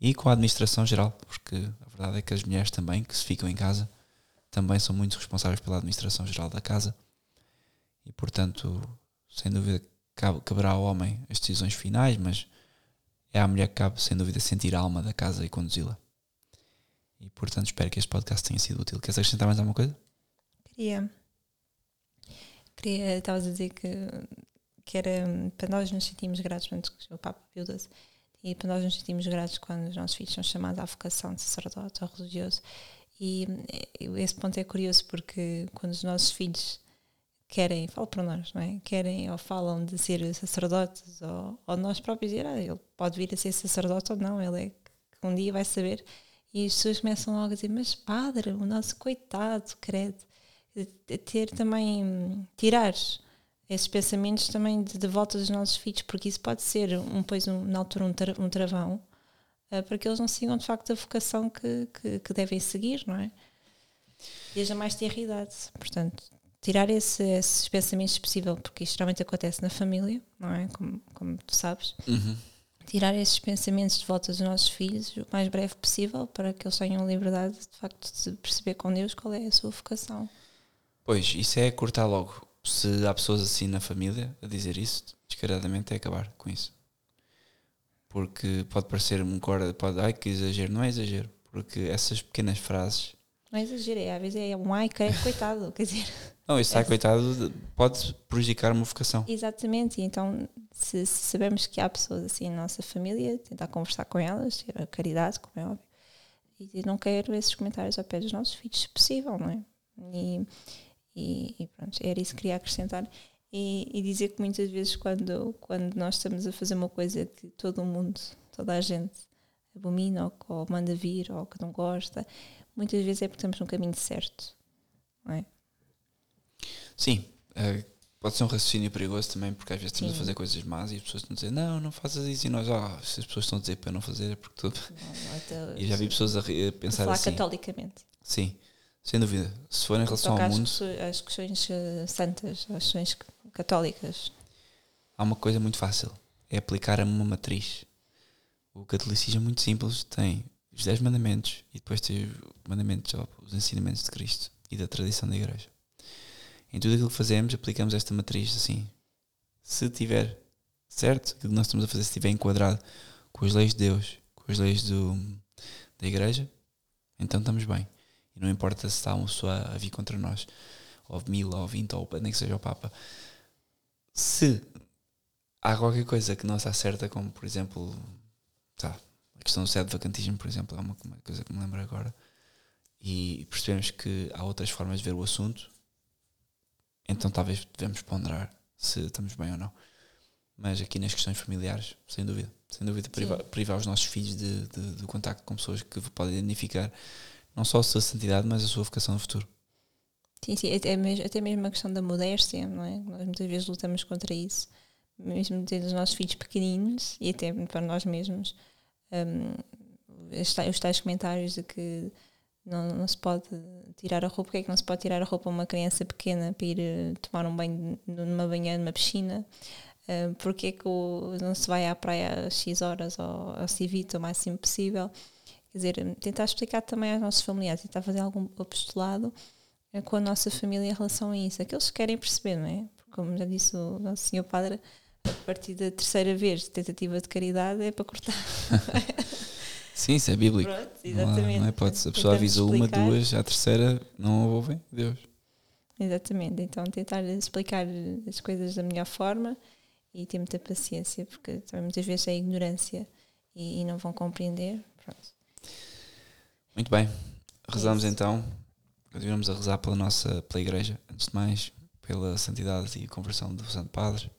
e com a administração geral. Porque a verdade é que as mulheres também, que se ficam em casa, também são muito responsáveis pela administração geral da casa. E portanto, sem dúvida, cabe- caberá ao homem as decisões finais, mas é à mulher que cabe, sem dúvida, sentir a alma da casa e conduzi-la. E portanto, espero que este podcast tenha sido útil. Queres acrescentar mais alguma coisa? Queria. Queria. Estavas a dizer que, que era para nós nos sentimos gratos, que o Papa Pio XII, e para nós nos sentimos gratos quando os nossos filhos são chamados à vocação de sacerdote ou religioso. E esse ponto é curioso porque quando os nossos filhos querem, falo para nós, não é? Querem ou falam de ser sacerdotes ou, ou nós próprios dizer, ah, ele pode vir a ser sacerdote ou não, ele é que um dia vai saber. E as pessoas começam logo a dizer, mas padre, o nosso coitado, credo ter também tirar esses pensamentos também de, de volta dos nossos filhos, porque isso pode ser um, pois um, na altura um, tra- um travão eh, para que eles não sigam de facto a vocação que, que, que devem seguir, não é? Desde a mais tenra idade. Portanto, tirar esse- esses pensamentos se possível, porque isto geralmente acontece na família, não é? Como, como tu sabes. Tirar esses pensamentos de volta dos nossos filhos o mais breve possível para que eles tenham liberdade de facto de perceber com Deus qual é a sua vocação. Pois, isso é cortar logo. Se há pessoas assim na família a dizer isso, descaradamente é acabar com isso. Porque pode parecer um corda, pode, ai que exagero, não é exagero. Porque essas pequenas frases, Não é exagero, é, às vezes é um ai, que é coitado, quer dizer, não, isso sai coitado, de- pode prejudicar uma vocação. exatamente. Então, se, se sabemos que há pessoas assim na nossa família, tentar conversar com elas, ter a caridade, como é óbvio, e não quero esses comentários ao pé dos nossos filhos, se possível, não é? E, e, e pronto, era isso que queria acrescentar. E, e dizer que muitas vezes, quando, quando nós estamos a fazer uma coisa que todo o mundo, toda a gente abomina ou, ou manda vir ou que não gosta, muitas vezes é porque estamos no caminho certo, não é? Sim, eh, pode ser um raciocínio perigoso também, porque às vezes estamos a Sim. fazer coisas más e as pessoas estão a dizer, não, não faças isso. E nós, ah, se as pessoas estão a dizer para não fazer, é porque tu. Não, então, E já vi pessoas a, a pensar falar assim. catolicamente. Sim, sem dúvida. Se for em relação ao mundo, às questões eh, santas, às questões católicas. há uma coisa muito fácil: é aplicar a uma matriz. O catolicismo é muito simples: tem os 10 mandamentos e depois tem os mandamentos, os ensinamentos de Cristo e da tradição da Igreja. Em tudo aquilo que fazemos, aplicamos esta matriz assim. Se tiver certo, aquilo que nós estamos a fazer, se estiver enquadrado com as leis de Deus, com as leis do, da Igreja, então estamos bem. E não importa se está uma pessoa a vir contra nós, ou mil, ou vinte, ou nem que seja o Papa. Se há qualquer coisa que não está certa, como por exemplo, tá, a questão do céu de vacantismo, por exemplo, é uma, uma coisa que me lembro agora, e percebemos que há outras formas de ver o assunto, então talvez devemos ponderar se estamos bem ou não. Mas aqui nas questões familiares, sem dúvida, sem dúvida, privar, privar os nossos filhos de, de, de contacto com pessoas que podem identificar não só a sua santidade, mas a sua vocação no futuro. Sim, sim, até mesmo, até mesmo a questão da modéstia, não é? Nós muitas vezes lutamos contra isso, mesmo tendo os nossos filhos pequeninos e até para nós mesmos. hum, os tais- os tais comentários de que não, não se pode tirar a roupa, porque é que não se pode tirar a roupa a uma criança pequena para ir eh, tomar um banho numa banheira, numa piscina? Uh, porque é que o- não se vai à praia às X horas ou se evita o máximo possível? Quer dizer, tentar explicar também aos nossos familiares, tentar fazer algum apostolado eh, com a nossa família em relação a isso. Aqueles que querem perceber, não é? Porque, como já disse o nosso senhor padre, a partir da terceira vez de tentativa de caridade é para cortar. Sim, isso é bíblico. Pronto, Não há- exatamente. Não é hipótese. A pessoa avisa uma, duas, à terceira não ouvem. Deus. Exatamente, então tentar explicar as coisas da melhor forma e ter muita paciência, porque também muitas vezes é ignorância e, e não vão compreender. Pronto. Muito bem. Rezamos isso. então. Continuamos a rezar pela nossa, pela igreja, antes de mais, pela santidade e conversão do Santo Padre,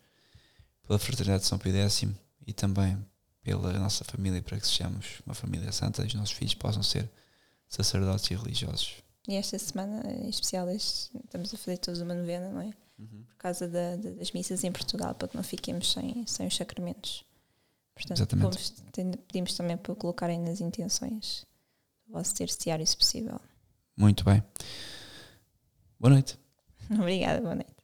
pela fraternidade de São Pio X e também pela nossa família, para que sejamos uma família santa e os nossos filhos possam ser sacerdotes e religiosos. E esta semana, em especial, este- estamos a fazer todos uma novena, não é? Por causa da- da- das missas em Portugal, para que não fiquemos sem, sem os sacramentos. Portanto, Exatamente. vamos- pedimos também para colocarem nas intenções vosso terço diário, se possível. Muito bem. Boa noite. Obrigada, boa noite.